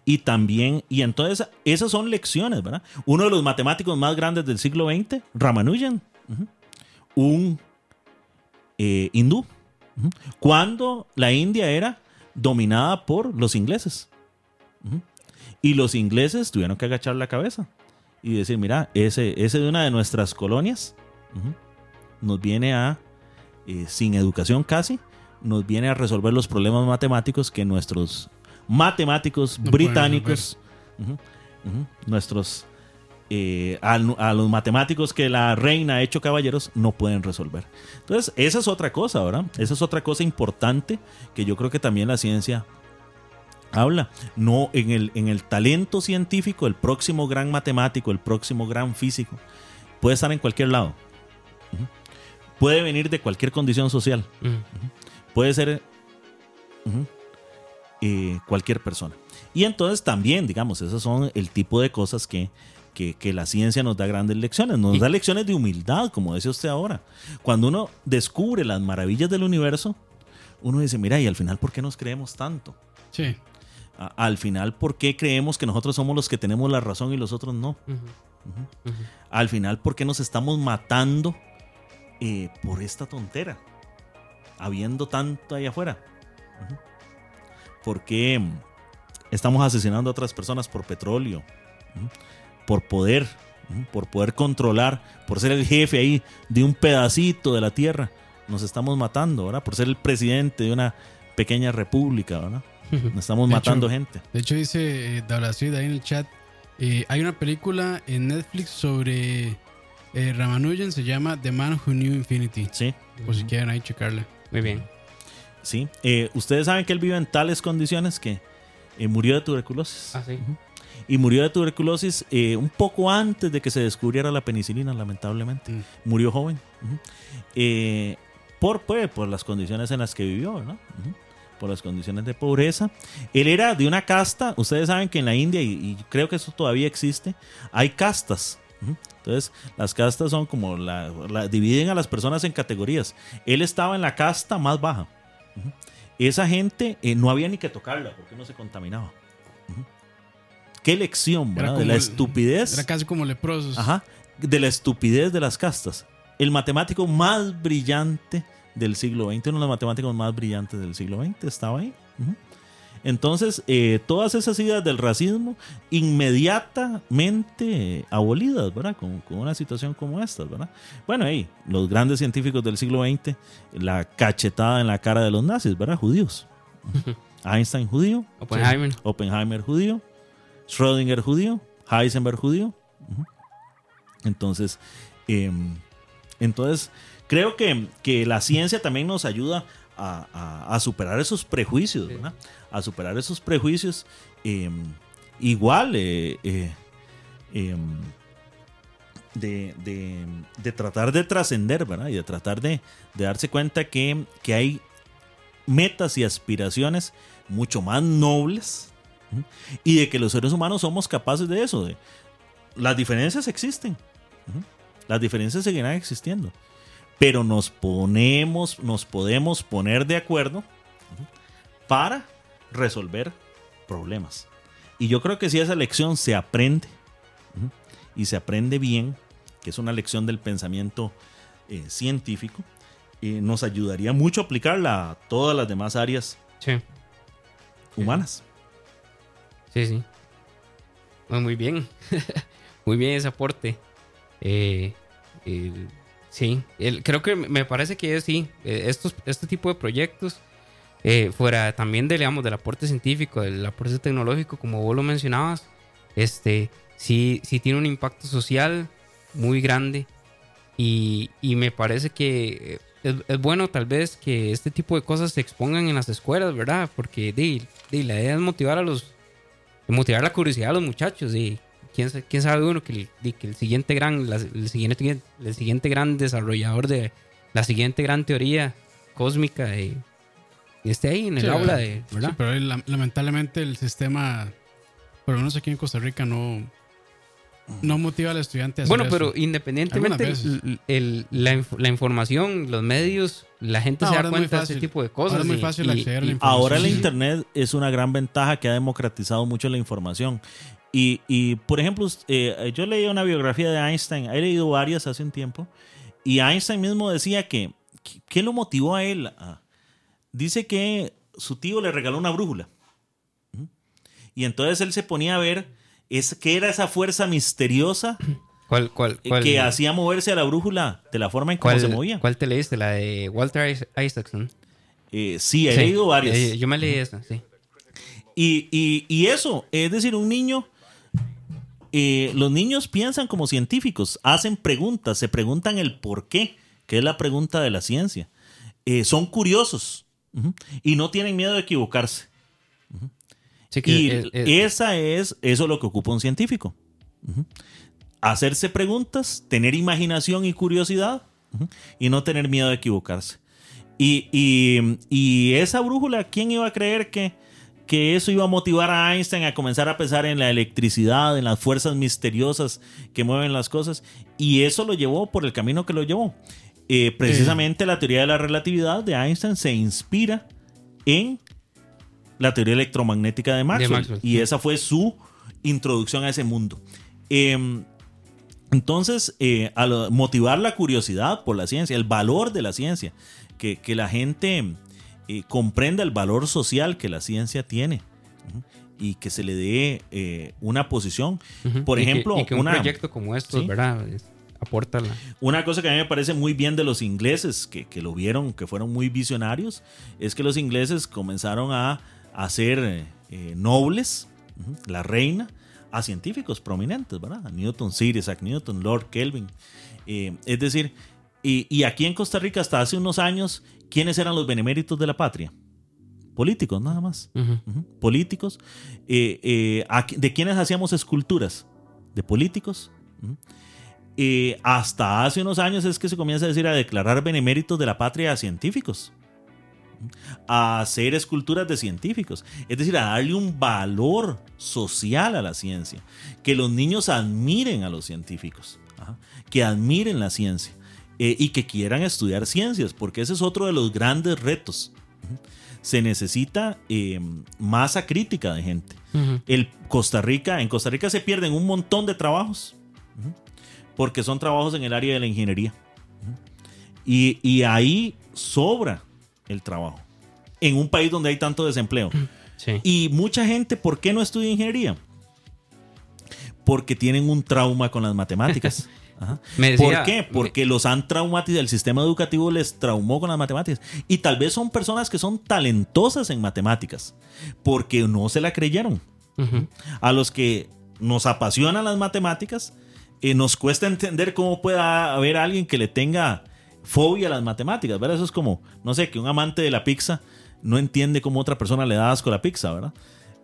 Y también, y entonces esas son lecciones, ¿verdad? Uno de los matemáticos más grandes del siglo XX, Ramanujan, un eh, hindú, cuando la India era dominada por los ingleses. Y los ingleses tuvieron que agachar la cabeza y decir, mira, ese, ese de una de nuestras colonias nos viene a, eh, sin educación casi, nos viene a resolver los problemas matemáticos que nuestros matemáticos No británicos, nuestros, eh, a, a los matemáticos que la reina ha hecho caballeros, no pueden resolver. Entonces, esa es otra cosa, ¿verdad? Esa es otra cosa importante que yo creo que también la ciencia habla. No en el, en el talento científico, el próximo gran matemático, el próximo gran físico, puede estar en cualquier lado. Puede venir de cualquier condición social. Puede ser eh, cualquier persona. Y entonces también, digamos, esos son el tipo de cosas que, que, que la ciencia nos da grandes lecciones, nos da lecciones de humildad, como dice usted ahora. Cuando uno descubre las maravillas del universo, uno dice, mira, y al final, ¿por qué nos creemos tanto? Sí. A- al final, ¿por qué creemos que nosotros somos los que tenemos la razón y los otros no? Al final, ¿por qué nos estamos matando eh, por esta tontera? Habiendo tanto ahí afuera. ¿Por qué estamos asesinando a otras personas por petróleo? Por poder, por poder controlar, por ser el jefe ahí de un pedacito de la tierra. Nos estamos matando, ¿verdad? Por ser el presidente de una pequeña república, ¿verdad? Nos estamos De matando hecho, gente. De hecho, dice eh, Dablacid ahí en el chat. eh, hay una película en Netflix sobre eh, Ramanujan, se llama The Man Who Knew Infinity. Sí. Por si quieren ahí checarla. Muy bien. Sí, Eh, ustedes saben que él vive en tales condiciones que eh, murió de tuberculosis. Ah, sí. Y murió de tuberculosis eh, un poco antes de que se descubriera la penicilina, lamentablemente. Mm. Murió joven. Eh, por, pues, por las condiciones en las que vivió, ¿verdad? Ujú. Por las condiciones de pobreza. Él era de una casta, ustedes saben que en la India, y, y creo que eso todavía existe, hay castas. Entonces, las castas son como la, la- dividen a las personas en categorías. Él estaba en la casta más baja. Esa gente eh, no había ni que tocarla porque no se contaminaba. Qué lección, ¿verdad? De la el- estupidez. Era casi como leprosos. Ajá. De la estupidez de las castas. El matemático más brillante del siglo XX, uno de los matemáticos más brillantes del siglo XX, estaba ahí. Entonces, eh, todas esas ideas del racismo inmediatamente abolidas, ¿verdad? Con, con una situación como esta, ¿verdad? Bueno, hey, los grandes científicos del siglo XX, la cachetada en la cara de los nazis, ¿verdad? Judíos. Einstein judío, Oppenheimer. Oppenheimer judío, Schrödinger judío, Heisenberg judío. Entonces, em, entonces creo que, que la ciencia también nos ayuda a, a- a superar esos prejuicios, Sí. ¿verdad? A superar esos prejuicios. em, igual, eh, eh, em, de, de- de tratar de trascender, ¿verdad? Y de tratar de, de darse cuenta que, que hay metas y aspiraciones mucho más nobles ¿sí? y de que los seres humanos somos capaces de eso. de- las diferencias existen, ¿sí? las diferencias seguirán existiendo, pero nos ponemos, nos podemos poner de acuerdo para resolver problemas. Y yo creo que si esa lección se aprende y se aprende bien, que es una lección del pensamiento eh, científico, eh, nos ayudaría mucho a aplicarla a todas las demás áreas Sí. humanas. Sí, sí. Bueno, muy bien. *laughs* muy bien ese aporte. Eh, sí, creo que me parece que sí, eh, estos, este tipo de proyectos, eh, fuera también de, del aporte científico, del aporte tecnológico, como vos lo mencionabas, este, sí, sí tiene un impacto social muy grande. Y, y me parece que es, es bueno tal vez que este tipo de cosas se expongan en las escuelas, ¿verdad? Porque di, di, la idea es motivar a los, motivar la curiosidad a los muchachos y quién, quién sabe uno que el, que el siguiente gran la- el siguiente el siguiente gran desarrollador de la siguiente gran teoría cósmica esté ahí en el Sí, aula ¿verdad? de ¿verdad? Sí, pero lamentablemente el sistema, por lo menos aquí en Costa Rica, no, no motiva al estudiante a hacer bueno eso. pero independientemente Algunas veces. el- el- la, la información los medios la gente No, se da ahora cuenta de ese tipo de Ahora cosas es muy y- fácil y- acceder a la y- información. Ahora la Sí. Internet es una gran ventaja que ha democratizado mucho la información. Y, y, por ejemplo, eh, yo leí una biografía de Einstein, he leído varias hace un tiempo, y Einstein mismo decía que, ¿qué lo motivó a él? Ah, dice que su tío le regaló una brújula. Y entonces él se ponía a ver es, qué era esa fuerza misteriosa *clears throat* ¿Cuál, cuál, eh, cuál- que hacía moverse a la brújula de la forma en cómo se movía. cuál te leíste? La de Walter Is- Isaacson. Eh, sí, he Sí, leído varias. eh, yo me leí esa, sí. Y, y- y eso, es decir, un niño, eh, los niños piensan como científicos, hacen preguntas, se preguntan el por qué, que es la pregunta de la ciencia. Eh, son curiosos y no tienen miedo de equivocarse. Sí, que Y es- es- esa es, eso es lo que ocupa un científico. Hacerse preguntas, tener imaginación y curiosidad y no tener miedo de equivocarse. Y, y- y esa brújula, ¿quién iba a creer que, que eso iba a motivar a Einstein a comenzar a pensar en la electricidad, en las fuerzas misteriosas que mueven las cosas, y eso lo llevó por el camino que lo llevó. Eh, precisamente la teoría de la relatividad de Einstein se inspira en la teoría electromagnética de Maxwell, De Maxwell, y esa fue su introducción a ese mundo. Em, entonces, eh, al motivar la curiosidad por la ciencia, el valor de la ciencia, que, que la gente eh, comprenda el valor social que la ciencia tiene y que se le dé eh, una posición. Por Y que- ejemplo, y que un una, proyecto como estos, Sí. ¿verdad? Aporta la. una cosa que a mí me parece muy bien de los ingleses, que, que lo vieron, que fueron muy visionarios, es que los ingleses comenzaron a hacer eh, nobles, la reina, a científicos prominentes, ¿verdad? Newton, Sir Isaac Newton, Lord Kelvin. Eh, es decir, y, y aquí en Costa Rica hasta hace unos años, ¿quiénes eran los beneméritos de la patria? Políticos, nada más. Políticos. Eh, eh, ¿a qui- ¿De quiénes hacíamos esculturas? De políticos. Eh, hasta hace unos años es que se comienza a decir a declarar beneméritos de la patria a científicos. A hacer esculturas de científicos. Es decir, a darle un valor social a la ciencia. Que los niños admiren a los científicos. Ajá. Que admiren la ciencia. Eh, y que quieran estudiar ciencias, porque ese es otro de los grandes retos. Se necesita eh, masa crítica de gente. El Costa Rica, en Costa Rica se pierden un montón de trabajos porque son trabajos en el área de la ingeniería. Y, y ahí sobra el trabajo en un país donde hay tanto desempleo. Sí. Y mucha gente, ¿por qué no estudia ingeniería? Porque tienen un trauma con las matemáticas. *laughs* Ajá. Me ¿Por qué? Porque los han traumatizado, el sistema educativo les traumó con las matemáticas. Y tal vez son personas que son talentosas en matemáticas, porque no se la creyeron. A los que nos apasionan las matemáticas, eh, nos cuesta entender cómo puede haber alguien que le tenga fobia a las matemáticas, ¿verdad? Eso es como, no sé, que un amante de la pizza no entiende cómo otra persona le da asco a la pizza, ¿verdad?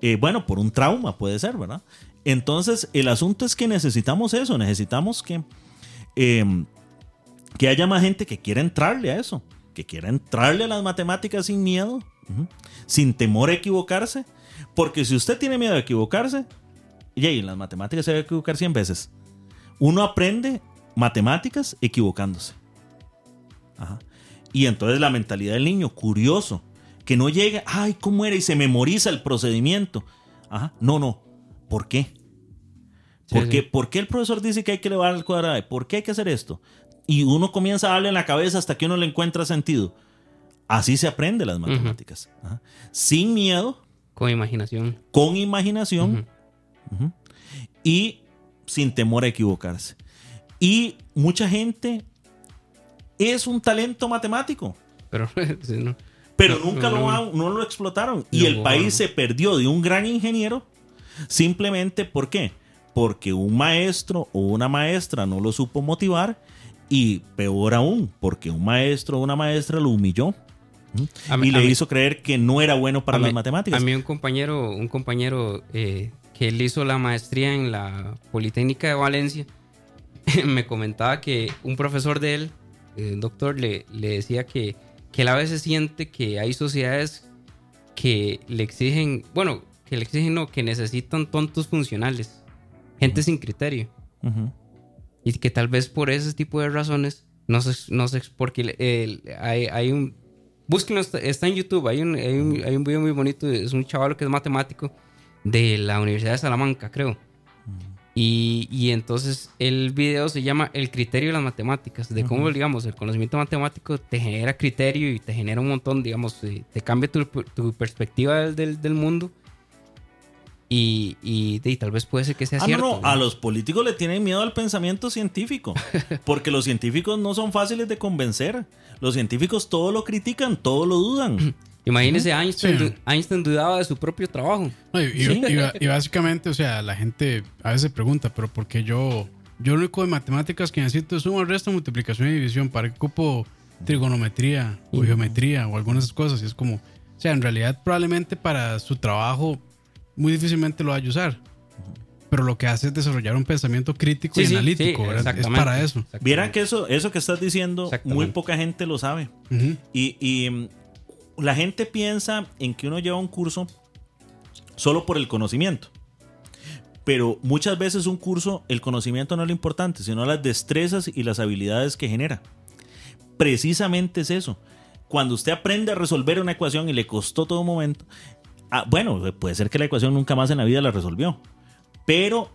Eh, bueno, por un trauma puede ser, ¿verdad? Entonces, el asunto es que necesitamos eso, necesitamos que, eh, que haya más gente que quiera entrarle a eso, que quiera entrarle a las matemáticas sin miedo, sin temor a equivocarse, porque si usted tiene miedo a equivocarse, y en las matemáticas se va a equivocar 100 veces. Uno aprende matemáticas equivocándose. Y entonces la mentalidad del niño, curioso, que no llegue, ay, ¿cómo era? Y se memoriza el procedimiento. Ajá. No, no. ¿Por qué? Sí, ¿Por, qué? sí. ¿Por qué el profesor dice que hay que elevar al cuadrado? ¿Por qué hay que hacer esto? Y uno comienza a darle en la cabeza hasta que uno le encuentra sentido. Así se aprende las matemáticas. Ajá. Sin miedo, Con imaginación. con imaginación Ujú. ujú, y sin temor a equivocarse. Y mucha gente es un talento matemático, Pero *laughs* sí, no. pero No, nunca no, lo, no. lo explotaron. Y el país se perdió de un gran ingeniero simplemente ¿por qué? Porque un maestro o una maestra no lo supo motivar y peor aún, porque un maestro o una maestra lo humilló mí- y le mí- hizo creer que no era bueno para las mí- matemáticas. A mí un compañero, un compañero eh, que él hizo la maestría en la Politécnica de Valencia, *laughs* me comentaba que un profesor de él, el doctor, le, le decía que, que él a veces siente que hay sociedades que le exigen, bueno, que le exigen no, que necesitan tontos funcionales, gente sin criterio. Y que tal vez por ese tipo de razones, no sé, no sé porque el- hay, hay un... Búsquenlo, está, está en YouTube, hay un, hay, un, hay un video muy bonito, es un chaval que es matemático de la Universidad de Salamanca, creo. Y, y entonces el video se llama El criterio de las matemáticas, de cómo, digamos, el conocimiento matemático te genera criterio y te genera un montón, digamos, eh, te cambia tu, tu perspectiva del, del mundo. Y, y, y tal vez puede ser que sea Ah, cierto. no, no, a los políticos le tienen miedo al pensamiento científico, *laughs* porque los científicos no son fáciles de convencer. Los científicos todo lo critican, todo lo dudan. *clears throat* Imagínese, Einstein, Sí. Einstein dudaba de su propio trabajo. No, y, y- Sí. y ba- *laughs* y básicamente, o sea, la gente a veces pregunta, pero ¿por qué yo, yo lo único de matemáticas que necesito es suma, resta, multiplicación y división? ¿Para qué ocupo trigonometría o geometría o algunas cosas? Y es como, o sea, en realidad probablemente para su trabajo muy difícilmente lo vaya a usar. Pero lo que hace es desarrollar un pensamiento crítico y analítico, ¿verdad? Es para eso. Vieran que eso, eso que estás diciendo, muy poca gente lo sabe. Y, mm, la gente piensa en que uno lleva un curso solo por el conocimiento. Pero muchas veces un curso, el conocimiento no es lo importante, sino las destrezas y las habilidades que genera. Precisamente es eso. Cuando usted aprende a resolver una ecuación y le costó todo un momento, ah, bueno, puede ser que la ecuación nunca más en la vida la resolvió, pero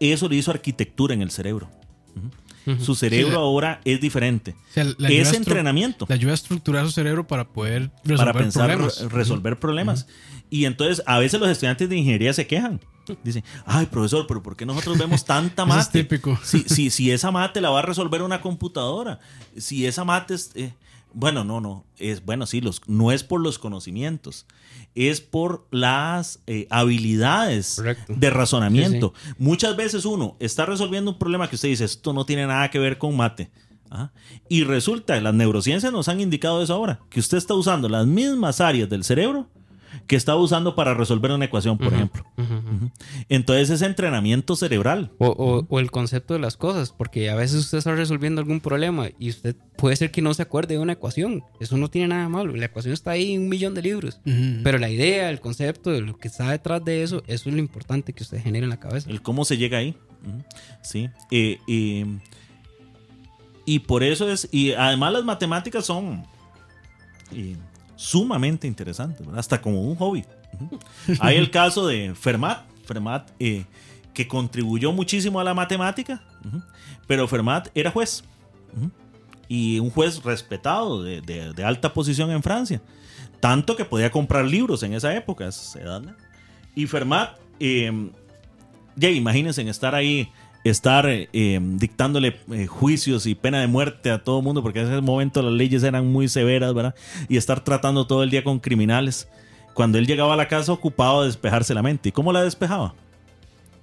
eso le hizo arquitectura en el cerebro. Su cerebro Sí, la- ahora es diferente. O sea, la es ayuda a estru- entrenamiento Le ayuda a estructurar su cerebro para poder resolver para pensar, problemas. re- resolver problemas. Y entonces a veces los estudiantes de ingeniería se quejan. Dicen, ay, profesor, pero ¿por qué nosotros vemos *laughs* tanta Eso es mate? típico. Si, si, si esa mate la va a resolver una computadora. Si esa mate es... eh, bueno, no, no. Es, bueno, sí, los, no es por los conocimientos. Es por las eh, habilidades Correcto. de razonamiento. Muchas veces uno está resolviendo un problema que usted dice, esto no tiene nada que ver con mate. Ajá. Y resulta, las neurociencias nos han indicado eso ahora, que usted está usando las mismas áreas del cerebro que está usando para resolver una ecuación, por ejemplo. Ujú, ujú. Ujú. Entonces es entrenamiento cerebral. O, o- o el concepto de las cosas, porque a veces usted está resolviendo algún problema y usted puede ser que no se acuerde de una ecuación. Eso no tiene nada malo. La ecuación está ahí en un millón de libros. Pero la idea, el concepto de lo que está detrás de eso, eso es lo importante que usted genere en la cabeza. el cómo se llega ahí. Sí. Eh, eh, y por eso es, y además las matemáticas son eh, sumamente interesantes, ¿verdad? hasta como un hobby. Hay el *laughs* caso de Fermat, Fermat eh, que contribuyó muchísimo a la matemática, pero Fermat era juez. Y un juez respetado de, de- de alta posición en Francia. Tanto que podía comprar libros en esa época. esa edad, ¿no? Y Fermat, eh, ya imagínense en estar ahí, estar eh, eh, dictándole eh, juicios y pena de muerte a todo el mundo, porque en ese momento las leyes eran muy severas, ¿verdad? Y estar tratando todo el día con criminales. Cuando él llegaba a la casa ocupado de despejarse la mente. ¿Y cómo la despejaba?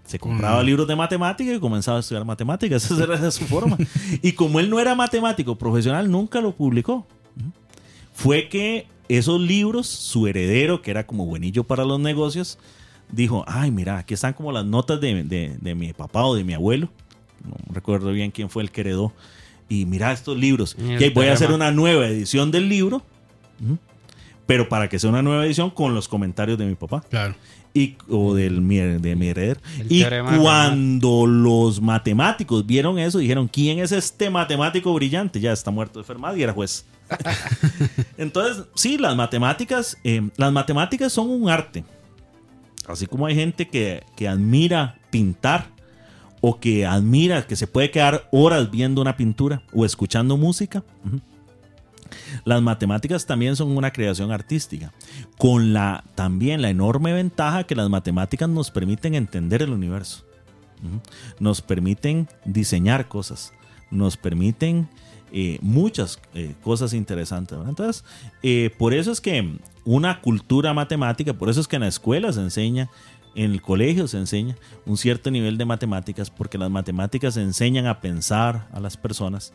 Se compraba Con- libros de matemática y comenzaba a estudiar matemáticas. *laughs* Esa era su forma. Y como él no era matemático profesional, nunca lo publicó. Fue que esos libros, su heredero, que era como buenillo para los negocios, dijo, ay, mira, aquí están como las notas de, de- de mi papá o de mi abuelo. No recuerdo bien quién fue el que heredó. Y mira estos libros. Y voy a hacer una nueva edición del libro. Pero para que sea una nueva edición con los comentarios de mi papá Claro. y, o del, de mi heredero. El Y cuando los matemáticos vieron eso, dijeron, ¿quién es este matemático brillante? Ya está muerto de Fermat y era juez. *laughs* *laughs* Entonces, sí, las matemáticas, eh, las matemáticas son un arte. Así como hay gente que, que admira pintar o que admira que se puede quedar horas viendo una pintura o escuchando música. Las matemáticas también son una creación artística, con la también la enorme ventaja que las matemáticas nos permiten entender el universo. Nos permiten diseñar cosas, nos permiten eh, muchas eh, cosas interesantes. ¿verdad? Entonces, eh, por eso es que una cultura matemática, por eso es que en la escuela se enseña, en el colegio se enseña un cierto nivel de matemáticas, porque las matemáticas enseñan a pensar a las personas.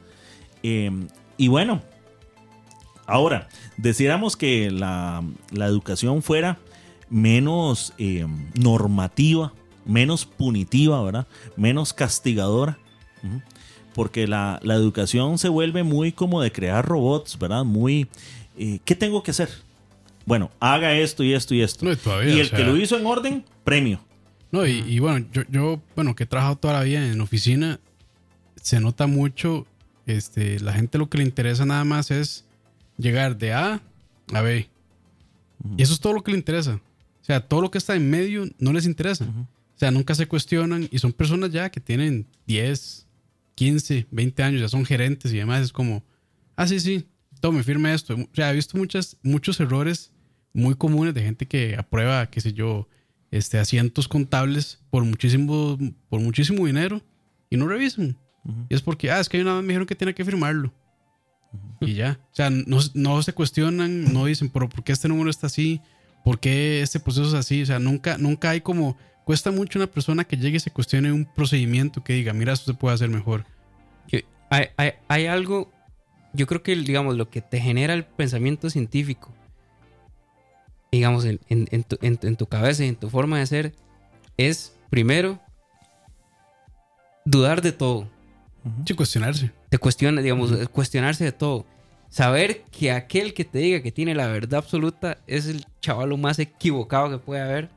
Eh, y bueno, ahora, deciéramos que la, la educación fuera menos eh, normativa, menos punitiva, ¿verdad? Menos castigadora. Porque la, la educación se vuelve muy como de crear robots, ¿verdad? Muy, eh, ¿qué tengo que hacer? Bueno, haga esto y esto y esto. No, y todavía, y el que lo hizo en orden, premio. No, y, y bueno, yo, yo, bueno, que he trabajado toda la vida en oficina, se nota mucho, este, la gente lo que le interesa nada más es llegar de A a B. Y eso es todo lo que le interesa. O sea, todo lo que está en medio no les interesa. O sea, nunca se cuestionan y son personas ya que tienen 10, 15, 20 años, ya son gerentes y demás. Es como, ah, sí, sí, tome, firme esto. O sea, he visto muchas, muchos errores muy comunes de gente que aprueba, qué sé yo, este, asientos contables por muchísimo, por muchísimo dinero y no revisan. Y es porque, ah, es que hay una vez me dijeron que tiene que firmarlo. Y ya. O sea, no, no se cuestionan, no dicen, pero ¿por qué este número está así? ¿Por qué este proceso es así? O sea, nunca, nunca hay como. Cuesta mucho una persona que llegue y se cuestione un procedimiento que diga, mira, esto se puede hacer mejor. Hay, hay- hay algo, yo creo que, digamos, lo que te genera el pensamiento científico, digamos, en, en- en tu, en tu- en tu cabeza y en tu forma de ser, es primero dudar de todo. Sí, cuestionarse. Te cuestiona, digamos, cuestionarse de todo. Saber que aquel que te diga que tiene la verdad absoluta es el chavalo más equivocado que puede haber.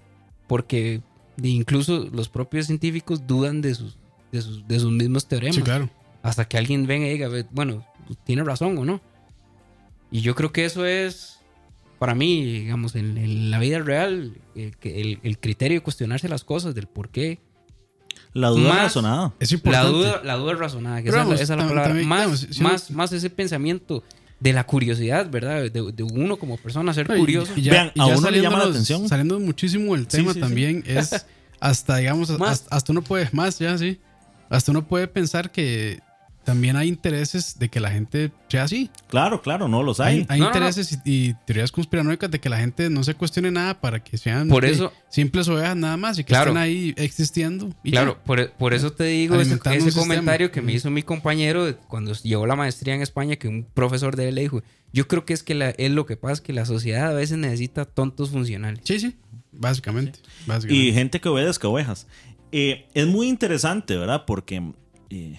porque incluso los propios científicos dudan de sus, de sus, de sus mismos teoremas. Sí, claro. Hasta que alguien venga y diga, "Ve, bueno, tiene razón o no. Y yo creo que eso es, para mí, digamos, en, en la vida real, el, el- el criterio de cuestionarse las cosas, del por qué. La duda Más- razonada. Es La importante. duda, la duda razonada, que Pero esa, es la- vamos, esa es la tam- palabra. también, más, digamos, si más, más ese pensamiento de la curiosidad, ¿verdad? De, de uno como persona ser curioso. y ya- Vean, y a uno le llama la atención. Saliendo muchísimo del Sí, tema sí, sí. también es *laughs* hasta, digamos, Más. hasta, hasta uno puede, más ya, sí. Hasta uno puede pensar que también hay intereses de que la gente sea así. Claro, claro, no los Hay, hay. hay No, no, no. intereses Y, y teorías conspiranoicas de que la gente no se cuestione nada para que sean Por eso- simples ovejas nada más y que Claro. estén ahí existiendo. y Claro, ya. por, por eso te digo ese, comentario que me hizo mi compañero cuando llevó la maestría en España, que un profesor de él le dijo, yo creo que es que la- es lo que pasa, es que la sociedad a veces necesita tontos funcionales. Sí, sí. Básicamente. básicamente. Y gente que obedezca ovejas. Eh, es muy interesante, ¿verdad? Porque eh,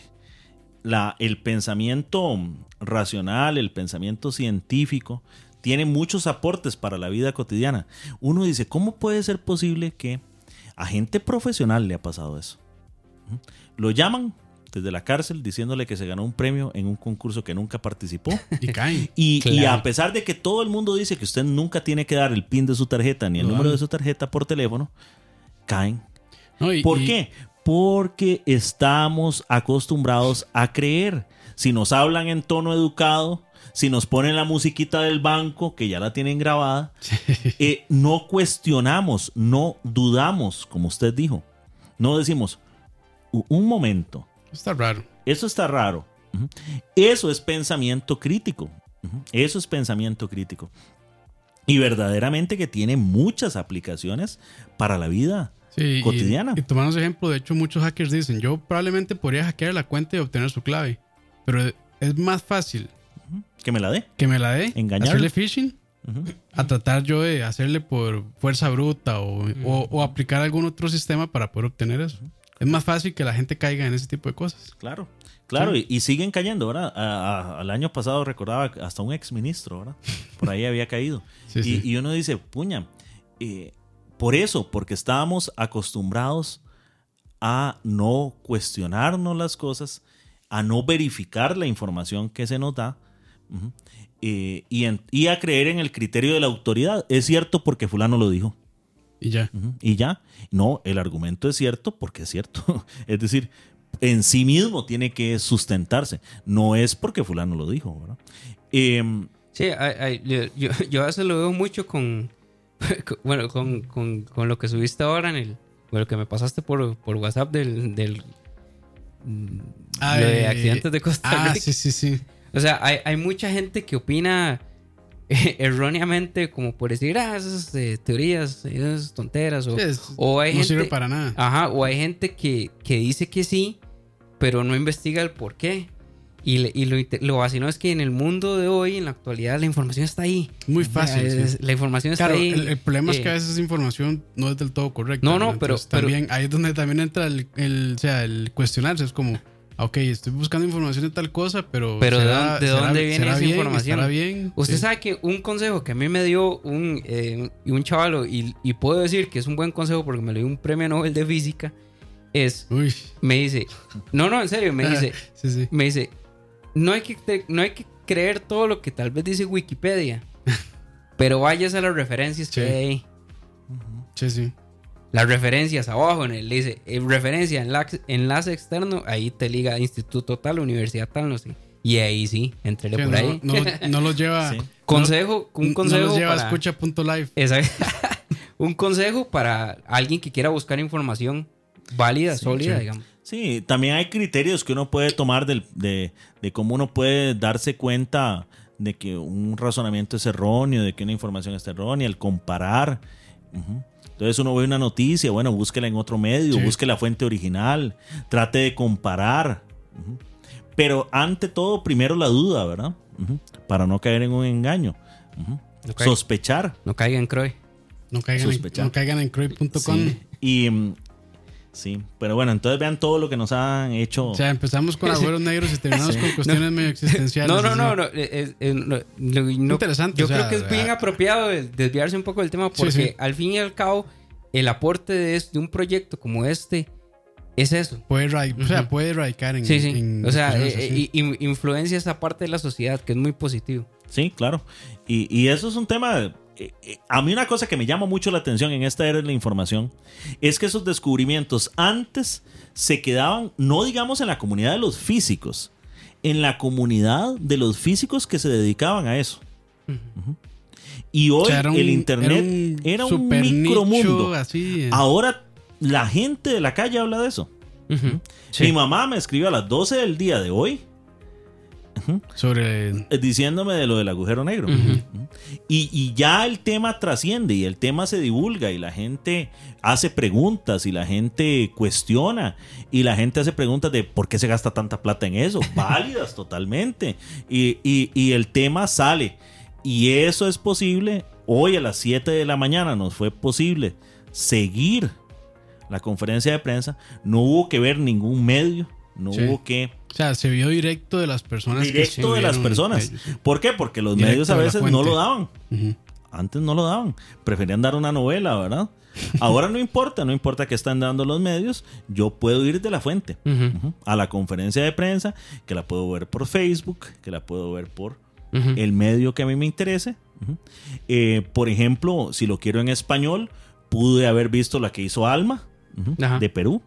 la, el pensamiento racional, el pensamiento científico, tiene muchos aportes para la vida cotidiana. Uno dice, ¿cómo puede ser posible que a gente profesional le ha pasado eso? ¿Mm? Lo llaman desde la cárcel diciéndole que se ganó un premio en un concurso que nunca participó. Y caen. *laughs* Y, a pesar de que todo el mundo dice que usted nunca tiene que dar el pin de su tarjeta ni el Lo número dan. de su tarjeta por teléfono, caen. No, y- ¿Por y- qué? Porque estamos acostumbrados a creer. Si nos hablan en tono educado, si nos ponen la musiquita del banco, que ya la tienen grabada, *laughs* eh, no cuestionamos, no dudamos, como usted dijo. No decimos, "U- un momento, Está raro. eso está raro. Eso es pensamiento crítico. Eso es pensamiento crítico. Y verdaderamente que tiene muchas aplicaciones para la vida. Sí, y- Cotidiana. Y, tomamos ejemplo, de hecho, muchos hackers dicen: Yo probablemente podría hackear la cuenta y obtener su clave. Pero es más fácil Que me la dé. que me la dé, Engañarlo. hacerle phishing, Ujú. a tratar yo de hacerle por fuerza bruta o, o- o aplicar algún otro sistema para poder obtener eso. Es más fácil que la gente caiga en ese tipo de cosas. Claro. Claro, Sí. y, y siguen cayendo, ¿verdad? A- a- al año pasado recordaba hasta un ex ministro, ¿verdad? Por ahí había caído. *laughs* Sí, y, sí. y uno dice, puña, eh, por eso, porque estábamos acostumbrados a no cuestionarnos las cosas, a no verificar la información que se nos da eh, y, en- y a creer en el criterio de la autoridad. Es cierto porque fulano lo dijo. Y ya. Y ya, no, el argumento es cierto porque es cierto. *laughs* es decir, en sí mismo tiene que sustentarse. No es porque fulano lo dijo, ¿verdad? Em, Sí, hay- yo, yo, yo a veces lo veo mucho con- *laughs* bueno, con, con- con lo que subiste ahora en el, bueno, que me pasaste por, por WhatsApp del, del Ah, lo de accidentes de Costa Ah, Rica. sí, sí, sí. O sea, hay, hay mucha gente que opina eh, erróneamente como por decir, ah, esas eh, teorías, esas tonteras, o, Sí, es- o hay no gente, sirve para nada. Ajá, o hay gente que, que dice que sí, pero no investiga el por qué. Y, y lo, lo vacilo es que en el mundo de hoy, en la actualidad, la información está ahí. Muy O sea, fácil. sí. La información está Claro, ahí. el, el problema es que Eh, a veces esa información no es del todo correcta. No, no, pero- también ahí es donde también entra el, el- o sea, el cuestionarse. Es como, ah, ok, estoy buscando información de tal cosa, pero. Pero ¿de ¿será- dónde- de será- dónde viene será esa bien? información? ¿Estará bien? Usted Sí. sabe que un consejo que a mí me dio un, eh, un chavalo, y, y puedo decir que es un buen consejo porque me lo dio un premio Nobel de Física, es, Uy. me dice, no, no, en serio, me dice, *laughs* Sí, sí. me dice, no hay que, no hay que creer todo lo que tal vez dice Wikipedia, *laughs* pero vayas a las referencias que Sí. hay ahí. Sí, sí. Las referencias abajo en el dice eh, referencia enlace, enlace externo, ahí te liga a instituto tal, universidad tal, no sé. Y ahí sí, entrele Sí, por no, ahí. no, no los lleva. Sí. consejo, un no consejo los lleva a para- escucha.live. Exacto. *laughs* un consejo para alguien que quiera buscar información válida, sólida, sí. digamos. Sí, también hay criterios que uno puede tomar del- de, de cómo uno puede darse cuenta de que un razonamiento es erróneo, de que una información es errónea, el comparar. Entonces uno ve una noticia, bueno, búsquela en otro medio, Sí. busque la fuente original, trate de comparar. Pero ante todo, primero la duda, ¿verdad? Para no caer en un engaño. No Sospechar. No caiga en Croy. No caigan, en, Sospechar. no caigan en croy.com. Sí. Y sí, pero bueno, entonces vean todo lo que nos han hecho. O sea, empezamos con *laughs* agujeros negros y terminamos con cuestiones medio existenciales. No, no, no, no, eh, eh, eh, no, no, no- Interesante, Yo o sea, creo que es bien ah, apropiado de- desviarse un poco del tema porque sí. al fin y al cabo el aporte de, un proyecto como este es eso. Puede, ra- o sea, puede radicar en. Sí, sí. en o sea, eh, influencia esa parte de la sociedad que es muy positivo. Sí, claro. Y, y eso es un tema. Eh, eh, a mí, una cosa que me llama mucho la atención en esta era de la información es que esos descubrimientos antes se quedaban, no digamos en la comunidad de los físicos, en la comunidad de los físicos que se dedicaban a eso. Y hoy O sea, era un- el internet era un, micromundo. así. eh. Ahora la gente de la calle habla de eso. Sí. Mi mamá me escribió a las 12 del día de hoy Sobre. eh, diciéndome de lo del agujero negro. Y, y ya el tema trasciende y el tema se divulga y la gente hace preguntas y la gente cuestiona y la gente hace preguntas de por qué se gasta tanta plata en eso, *laughs* válidas totalmente. Y, y- y el tema sale. Y eso es posible. Hoy a las 7 de la mañana nos fue posible seguir la conferencia de prensa. No hubo que ver ningún medio, no Sí. hubo que O sea, se vio directo de las personas. que directo de las personas. ¿Por qué? Porque los Directo medios a veces no lo daban. Antes no lo daban. Preferían dar una novela, ¿verdad? Ahora no importa, no importa que están dando los medios. Yo puedo ir de la fuente a la conferencia de prensa, que la puedo ver por Facebook, que la puedo ver por el medio que a mí me interese. Eh, por ejemplo, si lo quiero en español, pude haber visto la que hizo Alma de Perú.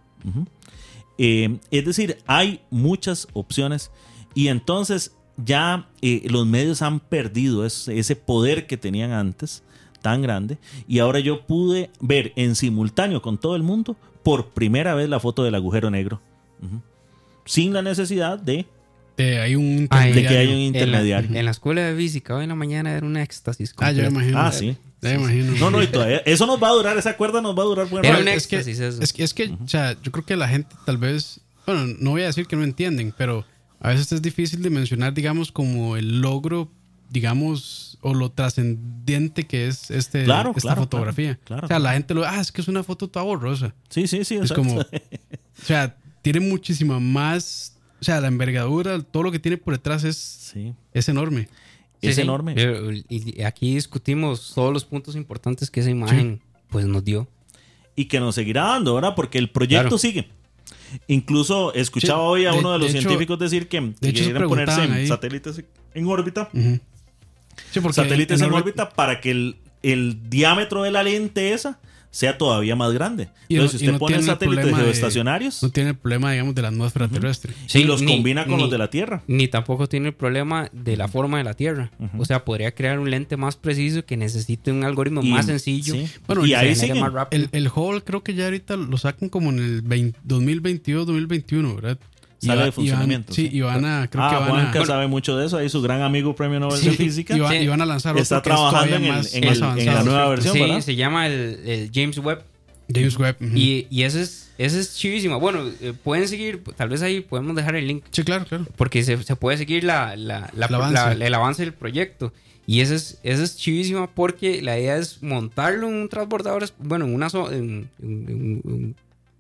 Eh, es decir, hay muchas opciones y entonces ya eh, los medios han perdido ese, poder que tenían antes tan grande y ahora yo pude ver en simultáneo con todo el mundo por primera vez la foto del agujero negro. Sin la necesidad de De, hay un de que haya un intermediario. En la, intermediario. en la escuela de física hoy en la mañana era un éxtasis. Ah, yo imagino. Ah, sí. Ya me imagino. No, no, y todavía, eso nos va a durar, esa cuerda nos va a durar buen Era es que- eso. Es que, es que o sea, yo creo que la gente tal vez, bueno, no voy a decir que no entienden, pero a veces es difícil de mencionar, digamos, como el logro, digamos, o lo trascendente que es este, Claro, esta claro, fotografía. claro, claro, o sea, la gente lo, ah, es que es una foto toda borrosa. Sí, sí, sí. Es exacto. como, *laughs* o sea, tiene muchísima más, o sea, la envergadura, todo lo que tiene por detrás es, Sí, es enorme. Es sí. enorme. Pero, Y aquí discutimos todos los puntos importantes que esa imagen pues nos dio. Y que nos seguirá dando, ¿verdad? Porque el proyecto Claro. sigue. Incluso escuchaba Sí, hoy a de- uno de los de hecho- científicos decir que, que hecho, quieren ponerse ahí. satélites en órbita. Sí, porque satélites en, órbita para que el, el diámetro de la lente esa sea todavía más grande. Y no- Entonces, si y usted no pone satélites geoestacionarios No tiene el problema, digamos, de la atmósfera terrestre. y Sí, los ni- combina con ni- los de la Tierra. Ni tampoco tiene el problema de la forma de la Tierra. O sea, podría crear un lente más preciso que necesite un algoritmo Y- más sencillo. sí. Bueno, y y ahí siguen. más rápido. El, el Hubble creo que ya ahorita lo sacan como en el 20 2022-2021, ¿verdad? Sale de funcionamiento. sí, y van a, creo ah, que van Juanca a, sabe mucho de eso. Ahí su gran amigo premio Nobel Sí, de Física. y, va- Sí. y van a lanzar otro Está trabajando en el- más, en más el- en la nueva versión, sí, ¿verdad? se llama el, el James Webb. James Webb. ujú. Y, y ese es, ese es chivísimo. Bueno, eh, pueden seguir, tal vez ahí podemos dejar el link. Sí, claro, claro. Porque se, se puede seguir la, la- la- El avance. la- el avance del proyecto. Y ese es, ese es chivísimo porque la idea es montarlo en un transbordador, bueno, en, una, so- en- en- en un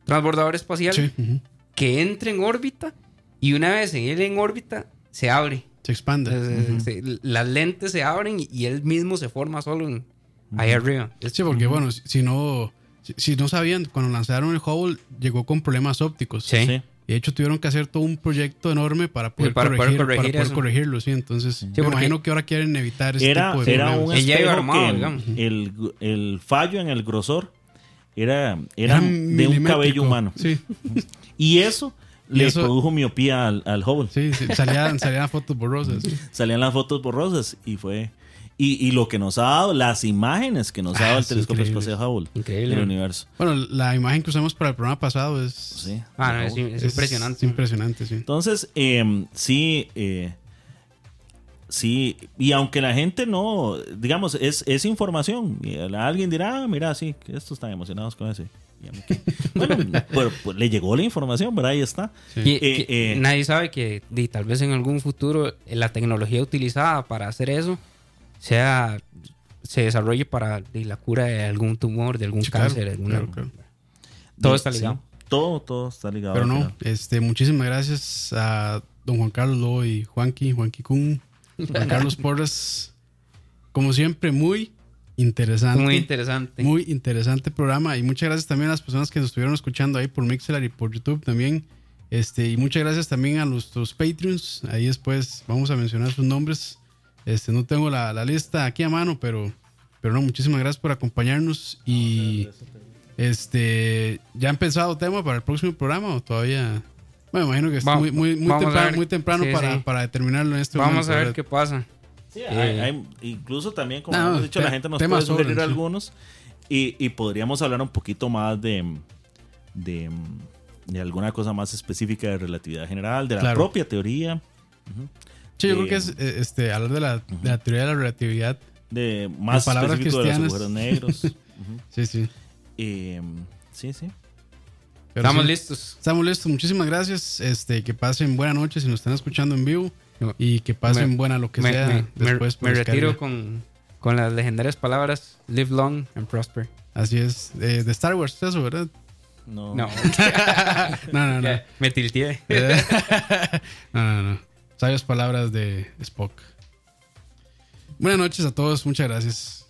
transbordador espacial Sí, ujú. Que entre en órbita y una vez en él en órbita se abre. se expande. Entonces, se- las lentes se abren y, y él mismo se forma solo en- ahí arriba. Es- Sí, porque bueno, si, si no si, si no sabían, cuando lanzaron el Hubble llegó con problemas ópticos. Sí. Sí. Y de hecho tuvieron que hacer todo un proyecto enorme para poder, para poder corregir, corregir para poder corregirlo, sí. Entonces, me porque- imagino que ahora quieren evitar este Era, tipo de era problemas. un espejo armado, que digamos. el, el fallo en el grosor era, era Era de un cabello humano. Sí, Y eso Y le eso- produjo miopía al, al Hubble. sí, sí, salían, salían fotos borrosas. sí. *laughs* Salían las fotos borrosas y fue... Y, y lo que nos ha dado, las imágenes que nos ha Ah, dado el sí, telescopio espacial Hubble Increíble. del universo. Bueno, la imagen que usamos para el programa pasado es, Sí. Ah, no, es, es impresionante. es impresionante, sí. Entonces, eh, sí, eh, sí, y aunque la gente no, digamos, es, es información, y alguien dirá, ah, mira, sí, que estos están emocionados con ese. Y a mí qué. *laughs* Bueno, pero, pues, le llegó la información, ¿verdad? Ahí está. Sí. Y- Eh, que eh. nadie sabe que tal vez en algún futuro eh, la tecnología utilizada para hacer eso sea se desarrolle para la cura de algún tumor, de algún claro, cáncer, de alguna- claro, claro. Todo está ligado. todo, todo está ligado. Pero no, este, muchísimas gracias a don Juan Carlos Lobo y Juanqui, Juanqui Kun, Juan Carlos Porras. Como siempre, muy, interesante. Muy interesante. Muy interesante programa. Y muchas gracias también a las personas que nos estuvieron escuchando ahí por Mixler y por YouTube también. Este, y muchas gracias también a nuestros Patreons. Ahí después vamos a mencionar sus nombres. Este, no tengo la, la lista aquí a mano, pero, pero no, muchísimas gracias por acompañarnos. Y este, ¿ya han pensado tema para el próximo programa o todavía? Bueno, imagino que es Va- muy, muy, muy vamos temprano, muy temprano Sí, para, sí. para determinarlo en este Vamos momento, a ver ¿verdad? qué pasa. Sí, hay- hay- incluso también, como No, hemos dicho, te- la gente nos puede sugerir algunos y, y podríamos hablar un poquito más de, de, de alguna cosa más específica de relatividad general, de la Claro. propia teoría, Sí, yo Eh, creo que es eh, este, hablar de la, de la teoría de la relatividad. de más palabras específico de los cristianas. agujeros negros. *laughs* Sí, sí. Eh, sí, sí. Pero Estamos sí, listos. Estamos listos. Muchísimas gracias. Este, que pasen buena noche si nos están escuchando en vivo. Y que pasen Me- buena lo que me, sea me- después. por me retiro con, con las legendarias palabras Live long and prosper. Así es. Eh, de Star Wars, eso, ¿verdad? No. No, *laughs* No, no, no. *laughs* me tilteé. *laughs* No, no, no. Sabias palabras de Spock. Buenas noches a todos. Muchas gracias.